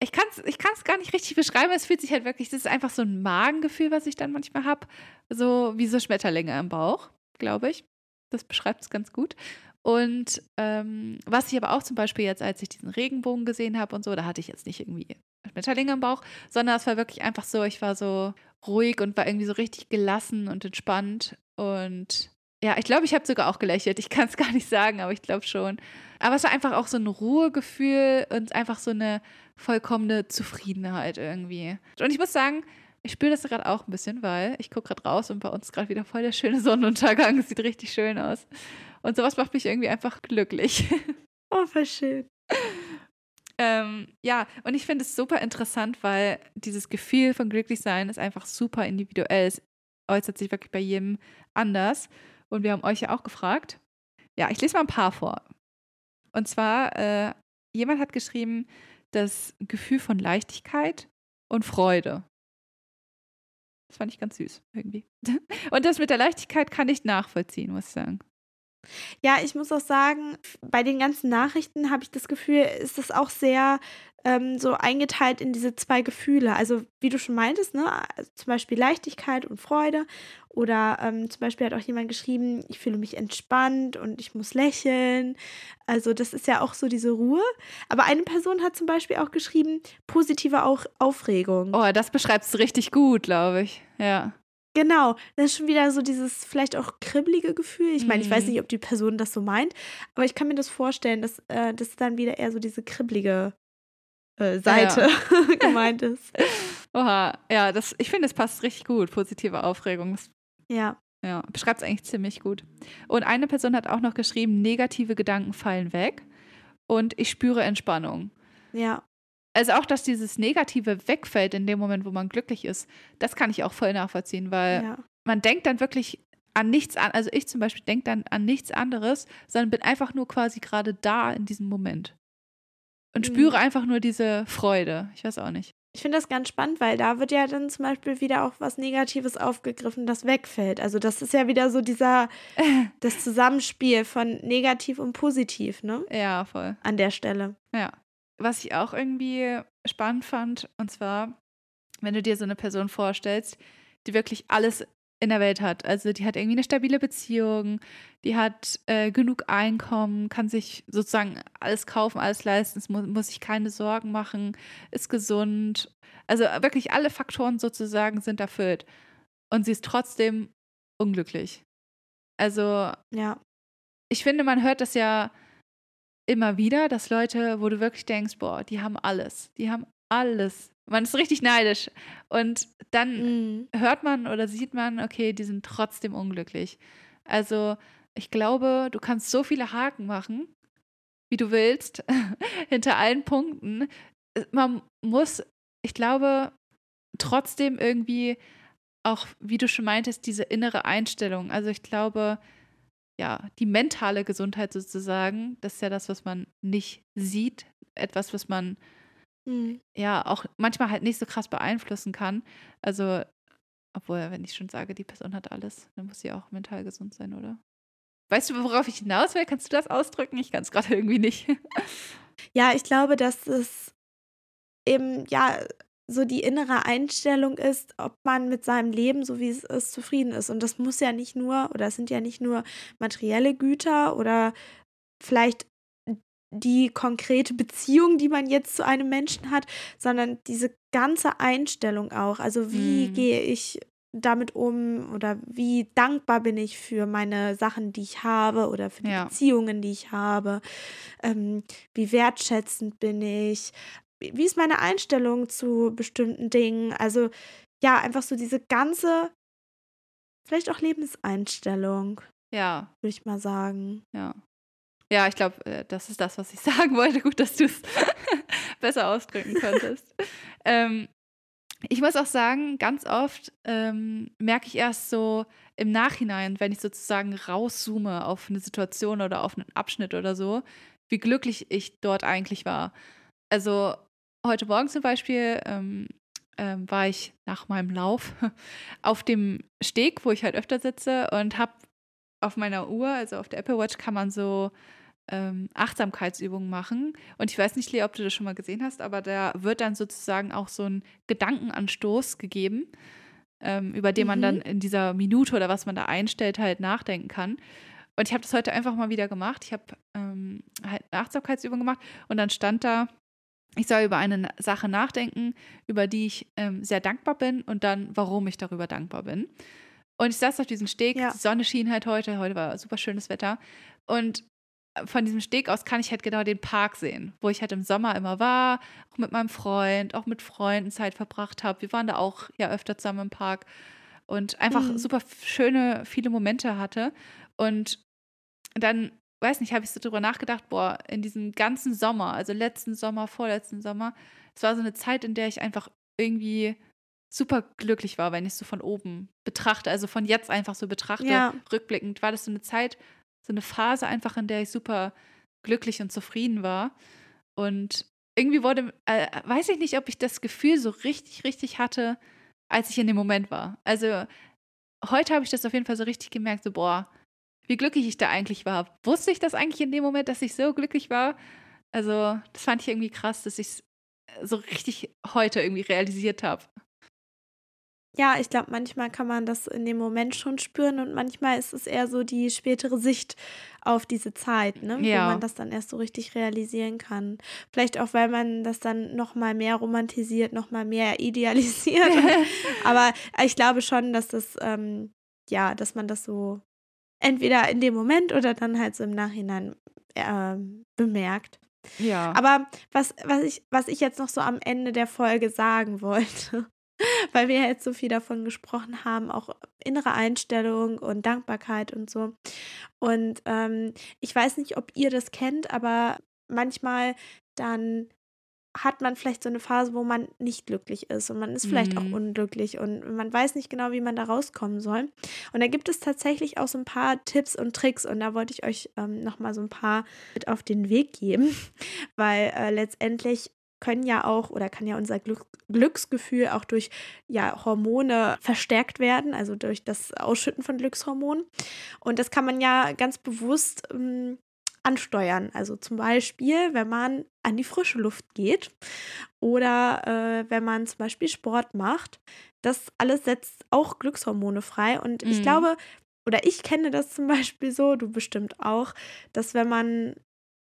[SPEAKER 2] ich kann es ich kann's gar nicht richtig beschreiben. Es fühlt sich halt wirklich, das ist einfach so ein Magengefühl, was ich dann manchmal habe. So wie so Schmetterlinge im Bauch, glaube ich. Das beschreibt es ganz gut. Und ähm, was ich aber auch zum Beispiel jetzt, als ich diesen Regenbogen gesehen habe und so, da hatte ich jetzt nicht irgendwie Schmetterlinge im Bauch, sondern es war wirklich einfach so, ich war so ruhig und war irgendwie so richtig gelassen und entspannt. Und ja, ich glaube, ich habe sogar auch gelächelt. Ich kann es gar nicht sagen, aber ich glaube schon. Aber es war einfach auch so ein Ruhegefühl und einfach so eine vollkommene Zufriedenheit irgendwie. Und ich muss sagen, ich spüre das gerade auch ein bisschen, weil ich gucke gerade raus und bei uns gerade wieder voll der schöne Sonnenuntergang. Es sieht richtig schön aus. Und sowas macht mich irgendwie einfach glücklich.
[SPEAKER 1] Oh, voll schön.
[SPEAKER 2] Ähm, ja, und ich finde es super interessant, weil dieses Gefühl von Glücklichsein ist einfach super individuell. Es äußert sich wirklich bei jedem anders. Und wir haben euch ja auch gefragt. Ja, ich lese mal ein paar vor. Und zwar, äh, jemand hat geschrieben, das Gefühl von Leichtigkeit und Freude. Das fand ich ganz süß irgendwie. Und das mit der Leichtigkeit kann ich nachvollziehen, muss ich sagen.
[SPEAKER 1] Ja, ich muss auch sagen, bei den ganzen Nachrichten habe ich das Gefühl, ist das auch sehr ähm, so eingeteilt in diese zwei Gefühle. Also, wie du schon meintest, ne, also zum Beispiel Leichtigkeit und Freude. Oder ähm, zum Beispiel hat auch jemand geschrieben, ich fühle mich entspannt und ich muss lächeln. Also, das ist ja auch so diese Ruhe. Aber eine Person hat zum Beispiel auch geschrieben, positive auch Aufregung.
[SPEAKER 2] Oh, das beschreibt es richtig gut, glaube ich. Ja.
[SPEAKER 1] Genau, das ist schon wieder so dieses vielleicht auch kribbelige Gefühl. Ich meine, ich weiß mhm. nicht, ob die Person das so meint, aber ich kann mir das vorstellen, dass äh, das dann wieder eher so diese kribbelige äh, Seite ja. gemeint ist.
[SPEAKER 2] Oha, ja, das, ich finde, es passt richtig gut. Positive Aufregung.
[SPEAKER 1] Ja.
[SPEAKER 2] Ja, beschreibt es eigentlich ziemlich gut. Und eine Person hat auch noch geschrieben, negative Gedanken fallen weg und ich spüre Entspannung.
[SPEAKER 1] Ja
[SPEAKER 2] also auch, dass dieses Negative wegfällt in dem Moment, wo man glücklich ist, das kann ich auch voll nachvollziehen, weil ja. man denkt dann wirklich an nichts an, also ich zum Beispiel denke dann an nichts anderes, sondern bin einfach nur quasi gerade da in diesem Moment. Und mhm. spüre einfach nur diese Freude. Ich weiß auch nicht.
[SPEAKER 1] Ich finde das ganz spannend, weil da wird ja dann zum Beispiel wieder auch was Negatives aufgegriffen, das wegfällt. Also das ist ja wieder so dieser, das Zusammenspiel von negativ und positiv, ne?
[SPEAKER 2] Ja, voll.
[SPEAKER 1] An der Stelle.
[SPEAKER 2] Ja was ich auch irgendwie spannend fand, und zwar, wenn du dir so eine Person vorstellst, die wirklich alles in der Welt hat. Also die hat irgendwie eine stabile Beziehung, die hat äh, genug Einkommen, kann sich sozusagen alles kaufen, alles leisten, es muss, muss sich keine Sorgen machen, ist gesund. Also wirklich alle Faktoren sozusagen sind erfüllt. Und sie ist trotzdem unglücklich. Also,
[SPEAKER 1] ja.
[SPEAKER 2] Ich finde, man hört das ja immer wieder, dass Leute, wo du wirklich denkst, boah, die haben alles, die haben alles. Man ist richtig neidisch. Und dann mhm. hört man oder sieht man, okay, die sind trotzdem unglücklich. Also ich glaube, du kannst so viele Haken machen, wie du willst, hinter allen Punkten. Man muss, ich glaube, trotzdem irgendwie auch, wie du schon meintest, diese innere Einstellung. Also ich glaube, ja, die mentale Gesundheit sozusagen, das ist ja das, was man nicht sieht, etwas, was man mhm. ja auch manchmal halt nicht so krass beeinflussen kann. Also, obwohl, wenn ich schon sage, die Person hat alles, dann muss sie auch mental gesund sein, oder? Weißt du, worauf ich hinaus will? Kannst du das ausdrücken? Ich kann es gerade irgendwie nicht.
[SPEAKER 1] Ja, ich glaube, dass es eben, ja, so die innere Einstellung ist, ob man mit seinem Leben, so wie es ist, zufrieden ist. Und das muss ja nicht nur, oder es sind ja nicht nur materielle Güter oder vielleicht die konkrete Beziehung, die man jetzt zu einem Menschen hat, sondern diese ganze Einstellung auch. Also wie mhm. gehe ich damit um oder wie dankbar bin ich für meine Sachen, die ich habe oder für die ja. Beziehungen, die ich habe, ähm, wie wertschätzend bin ich, wie ist meine Einstellung zu bestimmten Dingen? Also ja, einfach so diese ganze, vielleicht auch Lebenseinstellung.
[SPEAKER 2] Ja.
[SPEAKER 1] Würde ich mal sagen.
[SPEAKER 2] Ja. Ja, ich glaube, äh, das ist das, was ich sagen wollte. Gut, dass du es besser ausdrücken konntest. ähm, ich muss auch sagen, ganz oft ähm, merke ich erst so im Nachhinein, wenn ich sozusagen rauszoome auf eine Situation oder auf einen Abschnitt oder so, wie glücklich ich dort eigentlich war. Also heute Morgen zum Beispiel ähm, ähm, war ich nach meinem Lauf auf dem Steg, wo ich halt öfter sitze und habe auf meiner Uhr, also auf der Apple Watch, kann man so ähm, Achtsamkeitsübungen machen. Und ich weiß nicht, Lea, ob du das schon mal gesehen hast, aber da wird dann sozusagen auch so ein Gedankenanstoß gegeben, ähm, über den mhm. man dann in dieser Minute oder was man da einstellt, halt nachdenken kann. Und ich habe das heute einfach mal wieder gemacht. Ich habe ähm, halt eine Achtsamkeitsübung gemacht und dann stand da, ich soll über eine Sache nachdenken, über die ich ähm, sehr dankbar bin und dann, warum ich darüber dankbar bin. Und ich saß auf diesem Steg, ja. die Sonne schien halt heute, heute war super schönes Wetter. Und von diesem Steg aus kann ich halt genau den Park sehen, wo ich halt im Sommer immer war, auch mit meinem Freund, auch mit Freunden Zeit verbracht habe. Wir waren da auch ja öfter zusammen im Park und einfach mhm. super schöne, viele Momente hatte. Und dann weiß nicht, habe ich so drüber nachgedacht, boah, in diesem ganzen Sommer, also letzten Sommer, vorletzten Sommer, es war so eine Zeit, in der ich einfach irgendwie super glücklich war, wenn ich es so von oben betrachte, also von jetzt einfach so betrachte, ja. rückblickend, war das so eine Zeit, so eine Phase einfach, in der ich super glücklich und zufrieden war. Und irgendwie wurde, äh, weiß ich nicht, ob ich das Gefühl so richtig, richtig hatte, als ich in dem Moment war. Also heute habe ich das auf jeden Fall so richtig gemerkt, so boah, wie glücklich ich da eigentlich war. Wusste ich das eigentlich in dem Moment, dass ich so glücklich war? Also das fand ich irgendwie krass, dass ich es so richtig heute irgendwie realisiert habe.
[SPEAKER 1] Ja, ich glaube, manchmal kann man das in dem Moment schon spüren und manchmal ist es eher so die spätere Sicht auf diese Zeit, ne? Ja. wo man das dann erst so richtig realisieren kann. Vielleicht auch, weil man das dann noch mal mehr romantisiert, noch mal mehr idealisiert. aber ich glaube schon, dass das, ähm, ja, dass man das so entweder in dem Moment oder dann halt so im Nachhinein äh, bemerkt. Ja. Aber was, was, ich, was ich jetzt noch so am Ende der Folge sagen wollte, weil wir jetzt so viel davon gesprochen haben, auch innere Einstellung und Dankbarkeit und so. Und ähm, ich weiß nicht, ob ihr das kennt, aber manchmal dann hat man vielleicht so eine Phase, wo man nicht glücklich ist und man ist vielleicht mhm. auch unglücklich und man weiß nicht genau, wie man da rauskommen soll. Und da gibt es tatsächlich auch so ein paar Tipps und Tricks und da wollte ich euch ähm, nochmal so ein paar mit auf den Weg geben, weil äh, letztendlich können ja auch oder kann ja unser Glück, Glücksgefühl auch durch ja, Hormone verstärkt werden, also durch das Ausschütten von Glückshormonen. Und das kann man ja ganz bewusst ähm, ansteuern. Also zum Beispiel, wenn man an die frische Luft geht oder äh, wenn man zum Beispiel Sport macht. Das alles setzt auch Glückshormone frei. Und mhm. ich glaube, oder ich kenne das zum Beispiel so, du bestimmt auch, dass wenn man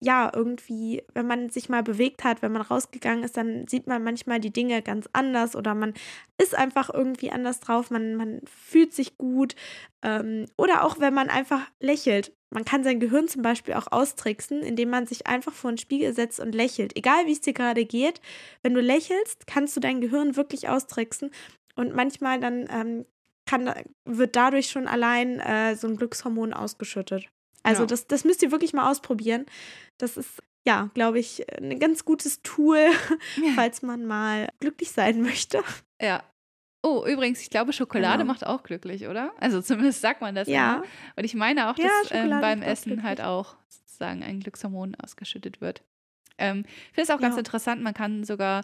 [SPEAKER 1] ja, irgendwie, wenn man sich mal bewegt hat, wenn man rausgegangen ist, dann sieht man manchmal die Dinge ganz anders oder man ist einfach irgendwie anders drauf, man, man fühlt sich gut. Ähm, oder auch wenn man einfach lächelt. Man kann sein Gehirn zum Beispiel auch austricksen, indem man sich einfach vor einen Spiegel setzt und lächelt. Egal wie es dir gerade geht, wenn du lächelst, kannst du dein Gehirn wirklich austricksen. Und manchmal dann ähm, kann, wird dadurch schon allein äh, so ein Glückshormon ausgeschüttet. Also ja. das, das müsst ihr wirklich mal ausprobieren. Das ist, ja, glaube ich, ein ganz gutes Tool, ja. falls man mal glücklich sein möchte.
[SPEAKER 2] Ja. Oh, übrigens, ich glaube, Schokolade genau. macht auch glücklich, oder? Also zumindest sagt man das ja. Immer. Und ich meine auch, dass ähm, beim Essen halt auch sozusagen ein Glückshormon ausgeschüttet wird. Ähm, ich finde es auch ganz interessant, man kann sogar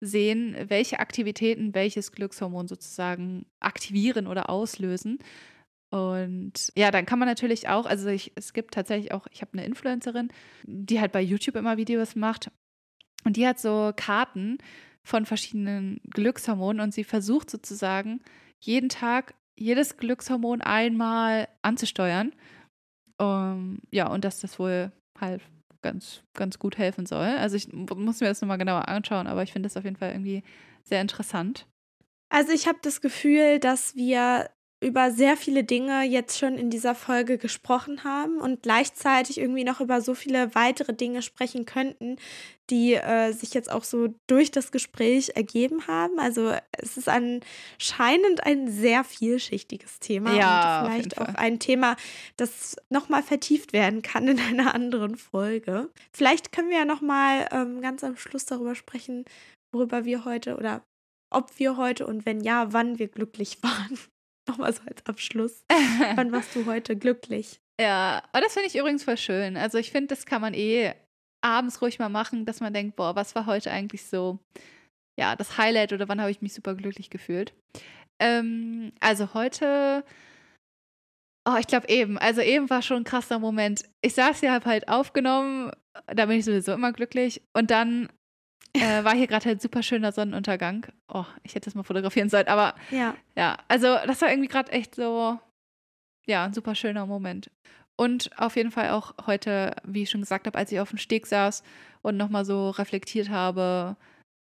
[SPEAKER 2] sehen, welche Aktivitäten welches Glückshormon sozusagen aktivieren oder auslösen. Und ja, dann kann man natürlich auch, also ich, es gibt tatsächlich auch, ich habe eine Influencerin, die halt bei YouTube immer Videos macht und die hat so Karten von verschiedenen Glückshormonen und sie versucht sozusagen jeden Tag jedes Glückshormon einmal anzusteuern. Um, ja, und dass das wohl halt ganz, ganz gut helfen soll. Also ich muss mir das nochmal genauer anschauen, aber ich finde das auf jeden Fall irgendwie sehr interessant.
[SPEAKER 1] Also ich habe das Gefühl, dass wir über sehr viele Dinge jetzt schon in dieser Folge gesprochen haben und gleichzeitig irgendwie noch über so viele weitere Dinge sprechen könnten, die äh, sich jetzt auch so durch das Gespräch ergeben haben. Also es ist anscheinend ein sehr vielschichtiges Thema ja, und vielleicht auch ein Thema, das nochmal vertieft werden kann in einer anderen Folge. Vielleicht können wir ja nochmal ähm, ganz am Schluss darüber sprechen, worüber wir heute oder ob wir heute und wenn ja, wann wir glücklich waren. Nochmal so als Abschluss. Wann warst du heute glücklich?
[SPEAKER 2] Ja, aber das finde ich übrigens voll schön. Also ich finde, das kann man eh abends ruhig mal machen, dass man denkt, boah, was war heute eigentlich so, ja, das Highlight oder wann habe ich mich super glücklich gefühlt. Ähm, also heute, oh, ich glaube eben, also eben war schon ein krasser Moment. Ich saß hier, habe halt aufgenommen, da bin ich sowieso immer glücklich und dann äh, war hier gerade halt super schöner Sonnenuntergang. Oh, ich hätte das mal fotografieren sollen, aber ja, ja also das war irgendwie gerade echt so, ja, ein super schöner Moment. Und auf jeden Fall auch heute, wie ich schon gesagt habe, als ich auf dem Steg saß und nochmal so reflektiert habe,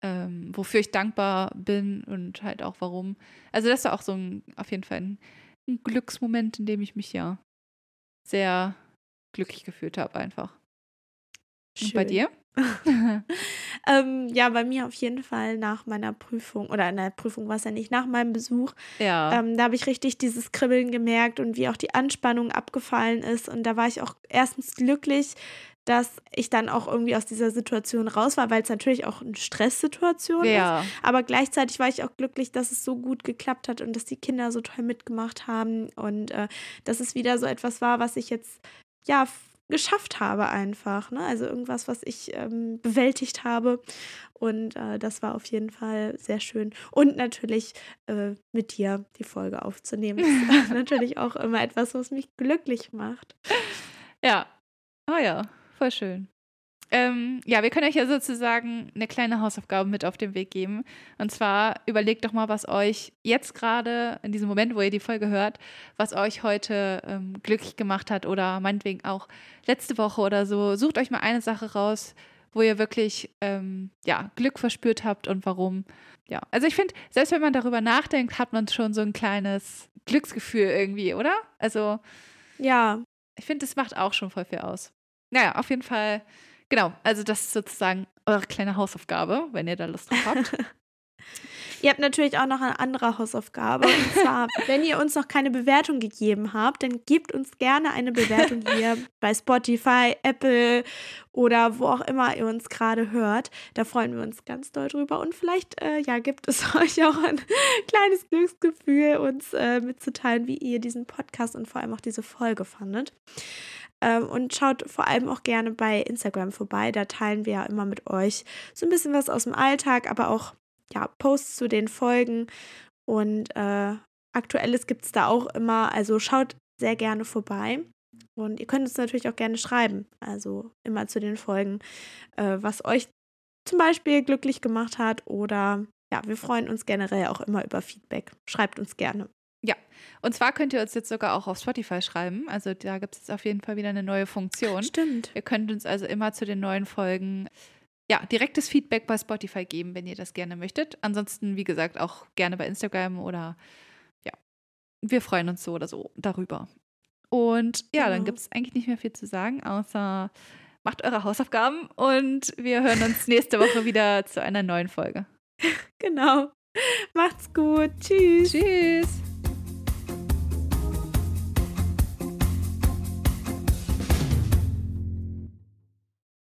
[SPEAKER 2] ähm, wofür ich dankbar bin und halt auch warum. Also das war auch so ein, auf jeden Fall ein, ein Glücksmoment, in dem ich mich ja sehr glücklich gefühlt habe einfach. Schön. Und bei dir?
[SPEAKER 1] Ähm, ja, bei mir auf jeden Fall nach meiner Prüfung, oder in der Prüfung war es ja nicht, nach meinem Besuch. Ja. Ähm, da habe ich richtig dieses Kribbeln gemerkt und wie auch die Anspannung abgefallen ist. Und da war ich auch erstens glücklich, dass ich dann auch irgendwie aus dieser Situation raus war, weil es natürlich auch eine Stresssituation ja. ist. Aber gleichzeitig war ich auch glücklich, dass es so gut geklappt hat und dass die Kinder so toll mitgemacht haben und äh, dass es wieder so etwas war, was ich jetzt ja geschafft habe einfach. Ne? Also irgendwas, was ich ähm, bewältigt habe. Und äh, das war auf jeden Fall sehr schön. Und natürlich äh, mit dir die Folge aufzunehmen. ist natürlich auch immer etwas, was mich glücklich macht.
[SPEAKER 2] Ja. Oh ja, voll schön. Ähm, ja, wir können euch ja sozusagen eine kleine Hausaufgabe mit auf den Weg geben. Und zwar überlegt doch mal, was euch jetzt gerade in diesem Moment, wo ihr die Folge hört, was euch heute ähm, glücklich gemacht hat oder meinetwegen auch letzte Woche oder so. Sucht euch mal eine Sache raus, wo ihr wirklich ähm, ja, Glück verspürt habt und warum. Ja, also ich finde, selbst wenn man darüber nachdenkt, hat man schon so ein kleines Glücksgefühl irgendwie, oder? Also ja, ich finde, das macht auch schon voll viel aus. Naja, auf jeden Fall Genau, also das ist sozusagen eure kleine Hausaufgabe, wenn ihr da Lust drauf habt.
[SPEAKER 1] ihr habt natürlich auch noch eine andere Hausaufgabe. Und zwar, wenn ihr uns noch keine Bewertung gegeben habt, dann gebt uns gerne eine Bewertung hier bei Spotify, Apple oder wo auch immer ihr uns gerade hört. Da freuen wir uns ganz doll drüber. Und vielleicht äh, ja, gibt es euch auch ein kleines Glücksgefühl, uns äh, mitzuteilen, wie ihr diesen Podcast und vor allem auch diese Folge fandet. Ähm, und schaut vor allem auch gerne bei Instagram vorbei. Da teilen wir ja immer mit euch so ein bisschen was aus dem Alltag, aber auch ja, Posts zu den Folgen. Und äh, Aktuelles gibt es da auch immer. Also schaut sehr gerne vorbei. Und ihr könnt uns natürlich auch gerne schreiben. Also immer zu den Folgen, äh, was euch zum Beispiel glücklich gemacht hat. Oder ja, wir freuen uns generell auch immer über Feedback. Schreibt uns gerne.
[SPEAKER 2] Ja, und zwar könnt ihr uns jetzt sogar auch auf Spotify schreiben. Also da gibt es jetzt auf jeden Fall wieder eine neue Funktion.
[SPEAKER 1] Stimmt.
[SPEAKER 2] Ihr könnt uns also immer zu den neuen Folgen ja, direktes Feedback bei Spotify geben, wenn ihr das gerne möchtet. Ansonsten, wie gesagt, auch gerne bei Instagram oder ja, wir freuen uns so oder so darüber. Und ja, genau. dann gibt es eigentlich nicht mehr viel zu sagen, außer macht eure Hausaufgaben und wir hören uns nächste Woche wieder zu einer neuen Folge.
[SPEAKER 1] Genau. Macht's gut. Tschüss.
[SPEAKER 2] Tschüss.